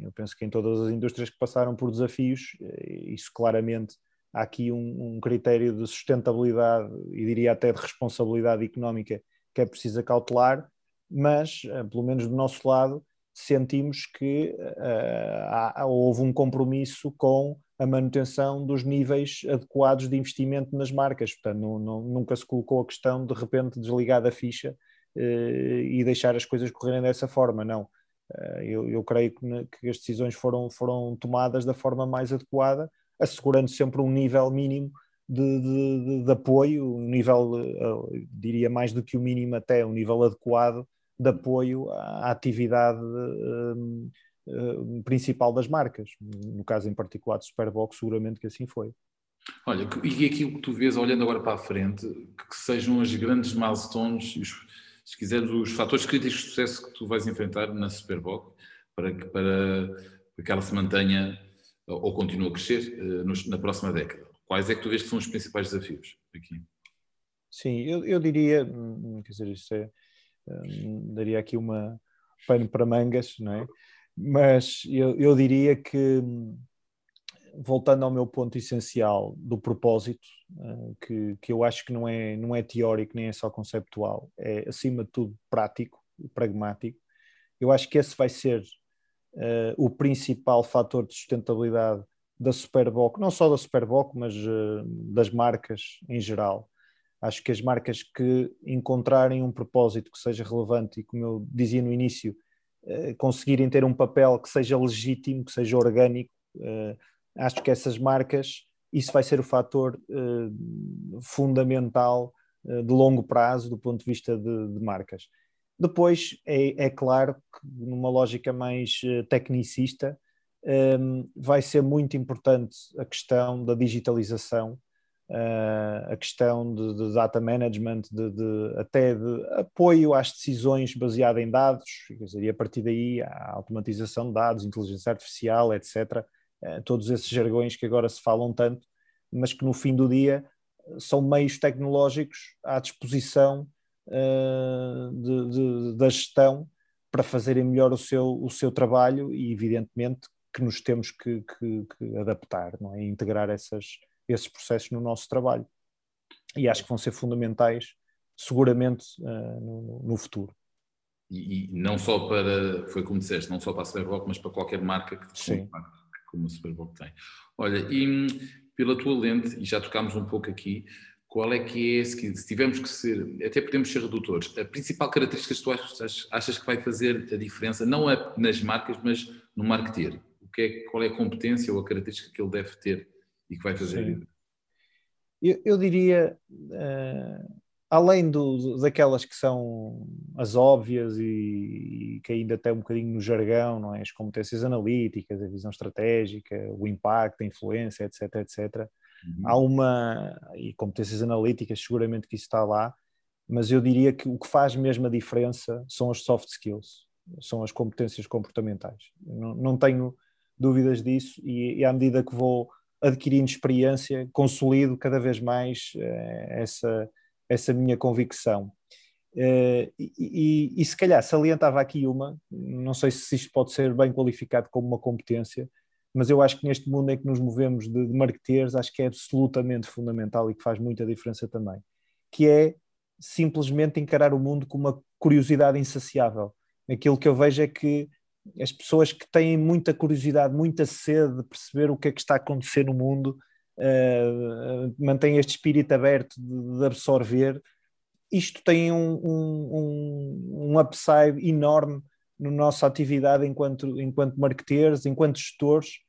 Eu penso que em todas as indústrias que passaram por desafios, eh, isso claramente há aqui um, um critério de sustentabilidade e diria até de responsabilidade económica que é preciso cautelar, mas, eh, pelo menos do nosso lado, sentimos que uh, há, houve um compromisso com a manutenção dos níveis adequados de investimento nas marcas. Portanto, não, não, nunca se colocou a questão de repente desligar da ficha uh, e deixar as coisas correrem dessa forma. Não. Uh, eu, eu, creio que, que, as decisões foram, foram tomadas da forma mais adequada, assegurando sempre um nível mínimo de, de, de, de apoio, um nível, uh, diria mais do que o mínimo até, um nível adequado de apoio à atividade uh, principal das marcas. No caso em particular de Superbox, seguramente que assim foi. Olha, e aquilo que tu vês olhando agora para a frente, que sejam as grandes milestones, os, se quiseres, os fatores críticos de sucesso que tu vais enfrentar na Superbox para que, para, para que ela se mantenha ou continue a crescer uh, nos, na próxima década. Quais é que tu vês que são os principais desafios aqui? Sim, eu, eu diria, hum, quer dizer, isto é, hum, daria aqui uma pano para mangas, não é? Mas eu, eu diria que, voltando ao meu ponto essencial do propósito, uh, que, que eu acho que não é, não é teórico nem é só conceptual, é acima de tudo prático, pragmático, eu acho que esse vai ser uh, o principal fator de sustentabilidade da Superboc, não só da Superboc, mas uh, das marcas em geral. Acho que as marcas que encontrarem um propósito que seja relevante e, como eu dizia no início, conseguirem ter um papel que seja legítimo, que seja orgânico, uh, acho que essas marcas, isso vai ser o fator uh, fundamental de longo prazo do ponto de vista de, de marcas. Depois, é, é, claro que numa lógica mais tecnicista, vai ser muito importante a questão da digitalização uh, a questão de, de data management, de, de, até de apoio às decisões baseada em dados, dizer, e a partir daí a automatização de dados, inteligência artificial, etc. Uh, eh, todos esses jargões que agora se falam tanto, mas que no fim do dia são meios tecnológicos à disposição uh, da gestão para fazerem melhor o seu, o seu trabalho e, evidentemente, que nos temos que, que, que adaptar, não é? integrar essas, esses processos no nosso trabalho. E acho que vão ser fundamentais, seguramente, uh, no, no, futuro. E, e, não só para, foi como disseste, não só para a Superboc, mas para qualquer marca que, Sim. como a Superboc tem. Olha, e pela tua lente, e já tocámos um pouco aqui, qual é que é, se tivermos que ser, até podemos ser redutores, a principal característica que tu achas, achas que vai fazer a diferença, não é nas marcas, mas no marketeer? que é, qual é a competência ou a característica que ele deve ter e que vai fazer. Eu, eu, diria, uh, além do, daquelas que são as óbvias e, e, que ainda tem um bocadinho no jargão, não é? as competências analíticas, a visão estratégica, o impacto, a influência, etc, etc. Uhum. Há uma, e competências analíticas, seguramente que isso está lá, mas eu diria que o que faz mesmo a diferença são as soft skills, são as competências comportamentais. Não, não tenho dúvidas disso e, e, à medida que vou adquirindo experiência, consolido cada vez mais eh, essa, essa minha convicção. Uh, e, e, e, se calhar salientava aqui uma, não sei se isto pode ser bem qualificado como uma competência, mas eu acho que neste mundo em que nos movemos de, de marketeers, acho que é absolutamente fundamental e que faz muita diferença também, que é simplesmente encarar o mundo com uma curiosidade insaciável. Aquilo que eu vejo é que as pessoas que têm muita curiosidade, muita sede de perceber o que é que está a acontecer no mundo, uh, mantêm este espírito aberto de, de absorver. Isto tem um, um, um upside enorme na nossa atividade enquanto, enquanto marketeers, enquanto gestores,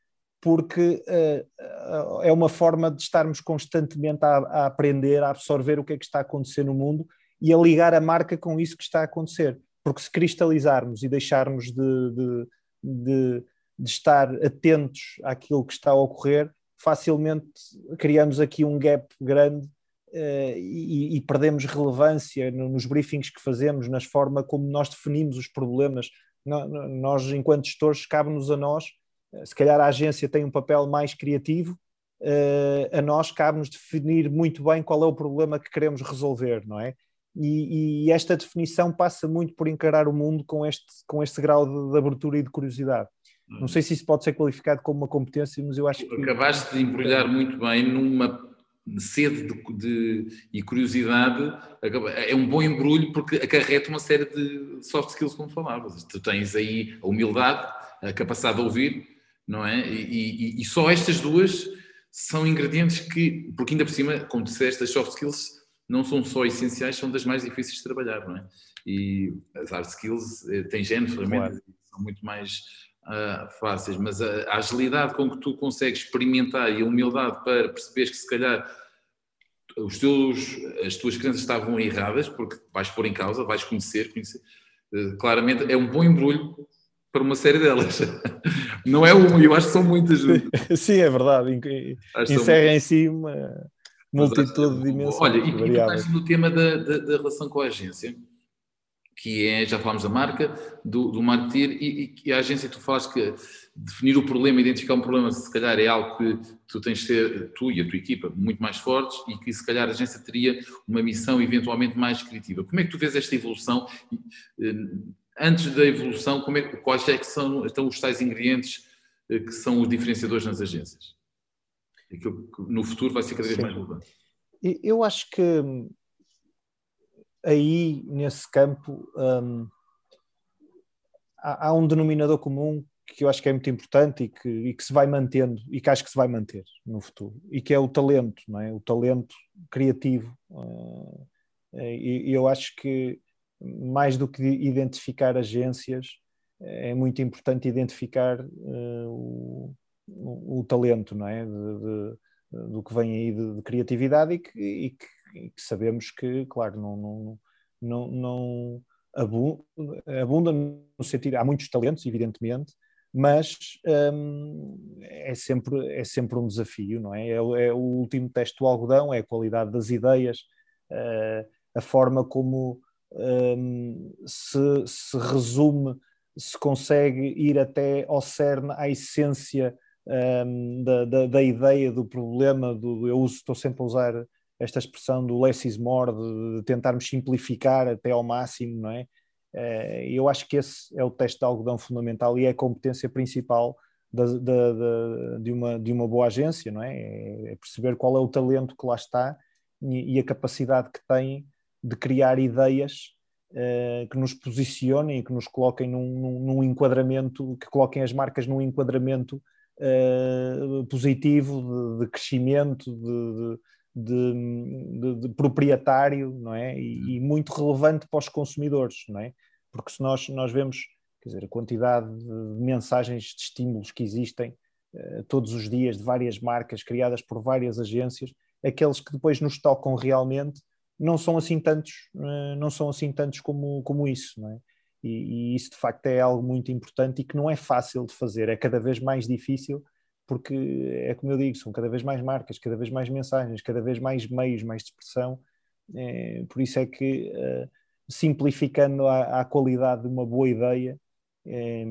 porque uh, é uma forma de estarmos constantemente a, a, aprender, a absorver o que é que está a acontecer no mundo e a ligar a marca com isso que está a acontecer. Porque se cristalizarmos e deixarmos de, de, de, de estar atentos àquilo que está a ocorrer, facilmente criamos aqui um gap grande uh, e, e, perdemos relevância nos briefings que fazemos, nas forma como nós definimos os problemas. Nós, enquanto gestores, cabe-nos a nós, eh, se calhar a agência tem um papel mais criativo, uh, a nós cabe-nos definir muito bem qual é o problema que queremos resolver, não é? E, e, esta definição passa muito por encarar o mundo com este, com este grau de, de abertura e de curiosidade. Não sei se isso pode ser qualificado como uma competência, mas eu acho que. Acabaste de embrulhar muito bem numa sede de, de, e curiosidade. É um bom embrulho porque acarreta uma série de soft skills, como falavas. Tu tens aí a humildade, a capacidade de ouvir, não é? E, e, e só estas duas são ingredientes que, porque ainda por cima, como disseste, as soft skills não são só essenciais, são das mais difíceis de trabalhar, não é? E as hard skills eh, têm género, ferramentas, claro. são muito mais uh, fáceis, mas a, a, agilidade com que tu consegues experimentar e a humildade para perceberes que se calhar os teus, as tuas crenças estavam erradas, porque vais pôr em causa, vais conhecer, conhecer uh, claramente é um bom embrulho para uma série delas. [laughs] Não é um, eu acho que são muitas. [laughs] Sim, é verdade. Encerra em si uma multitude de dimensões. Olha, e, e no tema da, da, da relação com a agência que é, já falámos da marca, do, do marketeer e, e, a agência, tu falas que definir o problema, identificar um problema, se calhar é algo que tu tens de ser, tu e a tua equipa, muito mais fortes e que se calhar a agência teria uma missão eventualmente mais criativa. Como é que tu vês esta evolução? Eh, antes da evolução, como é, quais é que são então, os tais ingredientes eh, que são os diferenciadores nas agências? Aquilo que no futuro vai ser cada vez Sim. mais relevante. Eu acho que aí, nesse campo, um, há, há, um denominador comum que eu acho que é muito importante e que, e que se vai mantendo, e que acho que se vai manter no futuro, e que é o talento, não é? O talento criativo. Uh, e eu acho que mais do que identificar agências, é muito importante identificar o, o, o, talento, não é? De, de, do que vem aí de, de criatividade e que, e que que sabemos que, claro, não, não, não, não abunda, abunda no sentido, há muitos talentos, evidentemente, mas hum, é, sempre, é sempre um desafio, não é? É, é, o último teste do algodão, é a qualidade das ideias, uh, a forma como um, se, se resume, se consegue ir até ao cerne, à essência um, da, da, da, ideia, do problema, do, eu uso, estou sempre a usar esta expressão do less is more, de, de tentarmos simplificar até ao máximo, não é? Eh, eu acho que esse é o teste de algodão fundamental e é a competência principal da, de, uma, de uma boa agência, não é? é? é perceber qual é o talento que lá está e, e a capacidade que tem de criar ideias uh, que nos posicionem e que nos coloquem num, num, num, enquadramento, que coloquem as marcas num enquadramento uh, positivo de, de crescimento, de, de, de, proprietário, não é? E, e, muito relevante para os consumidores, não é? Porque se nós, nós vemos Quer dizer, a quantidade de mensagens de estímulos que existem uh, todos os dias de várias marcas criadas por várias agências, aqueles que depois nos tocam realmente não são assim tantos, uh, não são assim tantos como, como isso, não é? E, e, isso de facto é algo muito importante e que não é fácil de fazer, é cada vez mais difícil, porque é como eu digo, são cada vez mais marcas, cada vez mais mensagens, cada vez mais meios, mais expressão. É, por isso é que, uh, simplificando a, qualidade de uma boa ideia, é,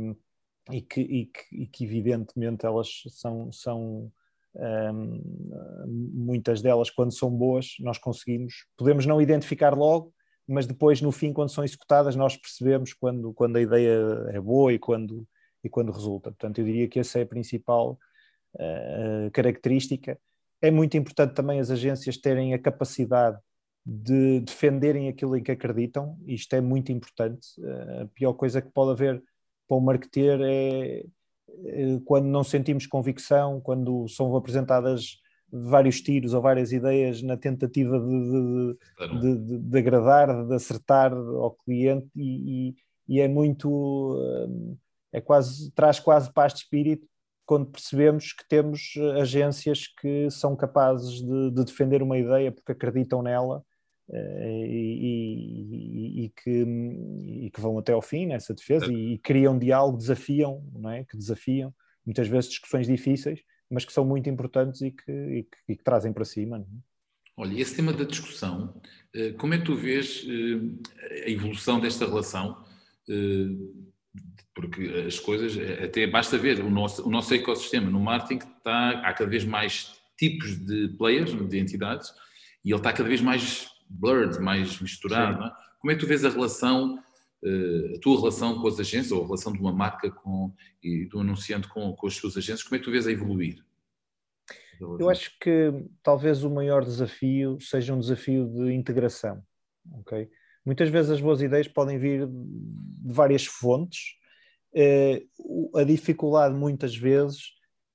e, que, e, que, e, que, evidentemente elas são, são um, muitas delas, quando são boas, nós conseguimos, podemos não identificar logo, mas depois, no fim, quando são executadas, nós percebemos quando, quando a ideia é boa e quando, e quando resulta. Portanto, eu diria que essa é a principal uh, característica. É muito importante também as agências terem a capacidade de defenderem aquilo em que acreditam, isto é muito importante. Uh, a pior coisa que pode haver para o marketer é, é quando não sentimos convicção, quando são apresentadas vários tiros ou várias ideias na tentativa de, de, de, de, agradar, de acertar ao cliente e, e, e, é muito hum, é quase, traz quase paz de espírito quando percebemos que temos agências que são capazes de, defender uma ideia porque acreditam nela eh, e, e, que, e, que, vão até ao fim nessa defesa e, criam diálogo, desafiam, não é? que desafiam, muitas vezes discussões difíceis, mas que são muito importantes e que, e que, e que trazem para cima. É? Olha, esse tema da discussão, eh, como é que tu vês eh, a evolução desta relação? Eh, porque as coisas, até basta ver, o nosso, o nosso ecossistema no marketing está, há cada vez mais tipos de players, de entidades, e ele está cada vez mais blurred, mais misturado. É? Como é que tu vês a relação a tua relação com as agências, ou a relação de uma marca com, e do anunciante com, com as suas agências, como é que tu vês a evoluir? Eu acho que talvez o maior desafio seja um desafio de integração. Okay? Muitas vezes as boas ideias podem vir de várias fontes. Eh, a dificuldade, muitas vezes,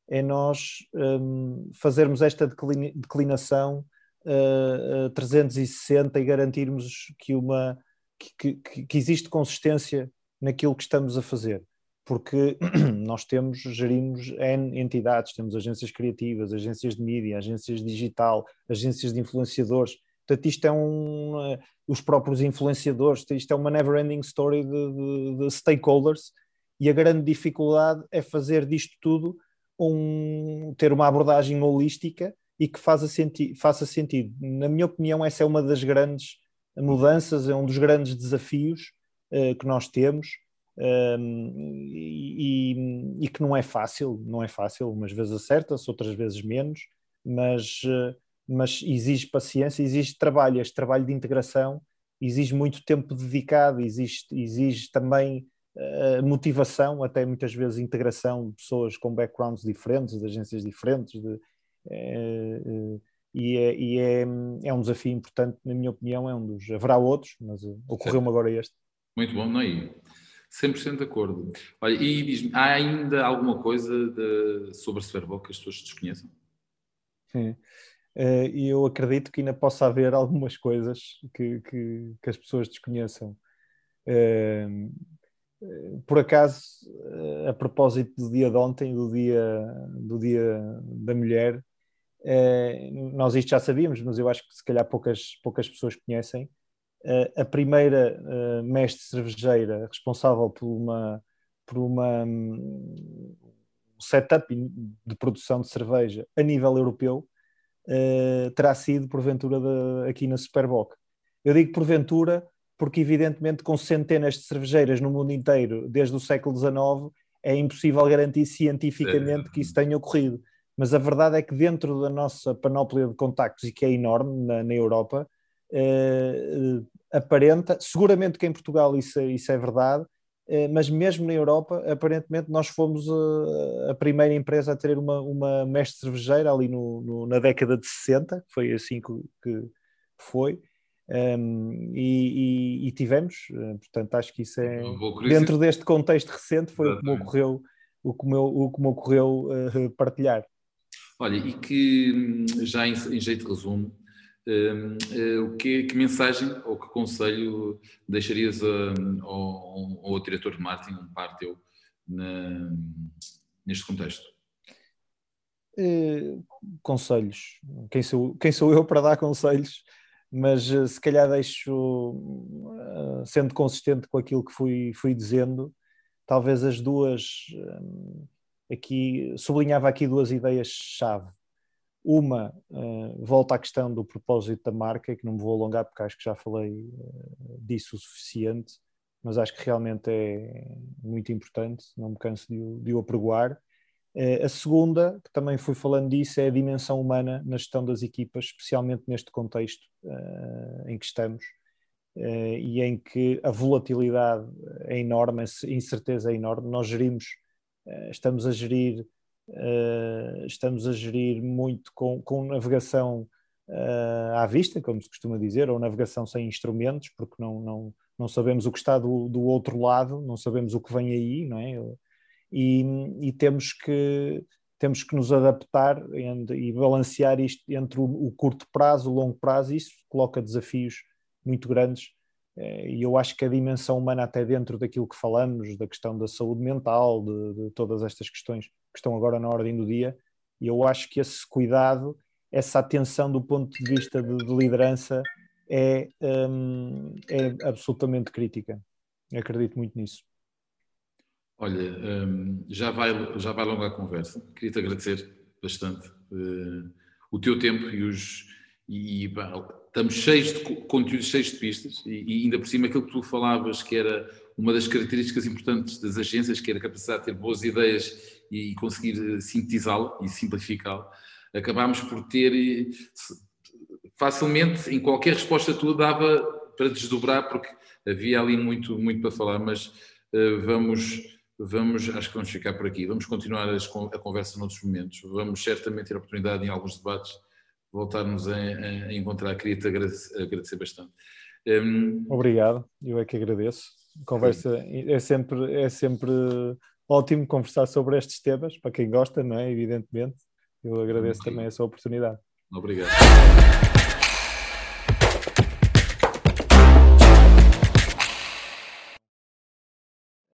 é nós um, fazermos esta declinação uh, uh, 360 e garantirmos que uma que, que, que existe consistência naquilo que estamos a fazer porque [clears throat] nós temos, gerimos N entidades, temos agências criativas, agências de mídia, agências digital, agências de influenciadores. Portanto, isto é um. Uh, os próprios influenciadores, isto é uma never ending story de, de, de, stakeholders, e a grande dificuldade é fazer disto tudo um, ter uma abordagem holística e que faça, senti faça sentido. Na minha opinião, essa é uma das grandes mudanças, é um dos grandes desafios uh, que nós temos. Um, e, e, que não é fácil, não é fácil, umas vezes acerta-se, outras vezes menos, mas, uh, mas exige paciência, exige trabalho, este trabalho de integração exige muito tempo dedicado, exige, exige também uh, motivação, até muitas vezes integração de pessoas com backgrounds diferentes, de agências diferentes, de, e, é, e é, é, um desafio importante, na minha opinião, é um dos. Haverá outros, mas ocorreu-me agora este. Muito bom, não é? 100% de acordo. Olha, e diz-me, há ainda alguma coisa de, sobre a Superboc que as pessoas desconheçam? Sim. E eu acredito que ainda possa haver algumas coisas que, que, que as pessoas desconheçam. Uh, por acaso, a propósito do dia de ontem, do dia, do dia da mulher, eh, nós isto já sabíamos, mas eu acho que se calhar poucas, poucas pessoas conhecem. Eh, a primeira eh, mestre cervejeira responsável por uma, por uma um, setup de produção de cerveja a nível europeu terá sido porventura de, aqui na Superboc. Eu digo porventura porque evidentemente com centenas de cervejeiras no mundo inteiro desde o século XIX é impossível garantir cientificamente que isso tenha ocorrido mas a verdade é que dentro da nossa panóplia de contactos, e que é enorme na, na Europa, eh, aparenta, seguramente que em Portugal isso, isso é verdade, eh, mas mesmo na Europa, aparentemente nós fomos a, a primeira empresa a ter uma, uma mestre cervejeira ali no, no, na década de 60, foi assim que, que foi, um, ehm, e, e, e, tivemos, eh, portanto acho que isso é, dentro deste contexto recente, foi o que me ocorreu, o que me, o que me ocorreu uh, partilhar. Olha, e que hum, já em, em jeito de resumo, Uh, uh, que, que, mensagem ou que conselho deixarias a, ao, ao, diretor de marketing, um par teu, na, neste contexto? Uh, conselhos. Quem sou, quem sou eu para dar conselhos? Mas se calhar deixo, sendo consistente com aquilo que fui, fui dizendo, talvez as duas, aqui, sublinhava aqui duas ideias-chave uma uh, volta à questão do propósito da marca, que não me vou alongar porque acho que já falei uh, disso o suficiente, mas acho que realmente é muito importante, não me canso de, de o apregoar. Uh, a segunda, que também fui falando disso, é a dimensão humana na gestão das equipas, especialmente neste contexto em que estamos e em que a volatilidade é enorme, a incerteza é enorme. Nós gerimos, estamos a gerir Uh, estamos a gerir muito com, com navegação uh, à vista, como se costuma dizer, ou navegação sem instrumentos, porque não, não, não sabemos o que está do, do outro lado, não sabemos o que vem aí, não é? E, e temos, que, temos que nos adaptar e, balancear isto entre o, o, curto prazo, o longo prazo, e isso coloca desafios muito grandes. Eh, e eu acho que a dimensão humana, até dentro daquilo que falamos, da questão da saúde mental, de, de todas estas questões, que estão agora na ordem do dia, eu acho que esse cuidado, essa atenção do ponto de vista de, de liderança é, um, é absolutamente crítica. Eu acredito muito nisso. Olha, um, já, vai, já vai longa a conversa. Queria-te agradecer bastante uh, o teu tempo e os. E, e estamos cheios de conteúdos, cheios de pistas, e, e, ainda por cima aquilo que tu falavas, que era uma das características importantes das agências, que era a capacidade de ter boas ideias e conseguir eh, sintetizá-lo e simplificá-lo, acabámos por ter eh, facilmente, em qualquer resposta tua, dava para desdobrar, porque havia ali muito, muito para falar, mas uh, vamos, vamos, acho que vamos ficar por aqui. Vamos continuar a conversa noutros momentos. Vamos certamente ter oportunidade em alguns debates voltarmos a, a encontrar. Queria-te agradecer, agradecer bastante. Um... Obrigado, eu é que agradeço. Conversa é sempre, é sempre ótimo conversar sobre estes temas, para quem gosta, não é? Evidentemente. Eu agradeço também essa oportunidade. Obrigado.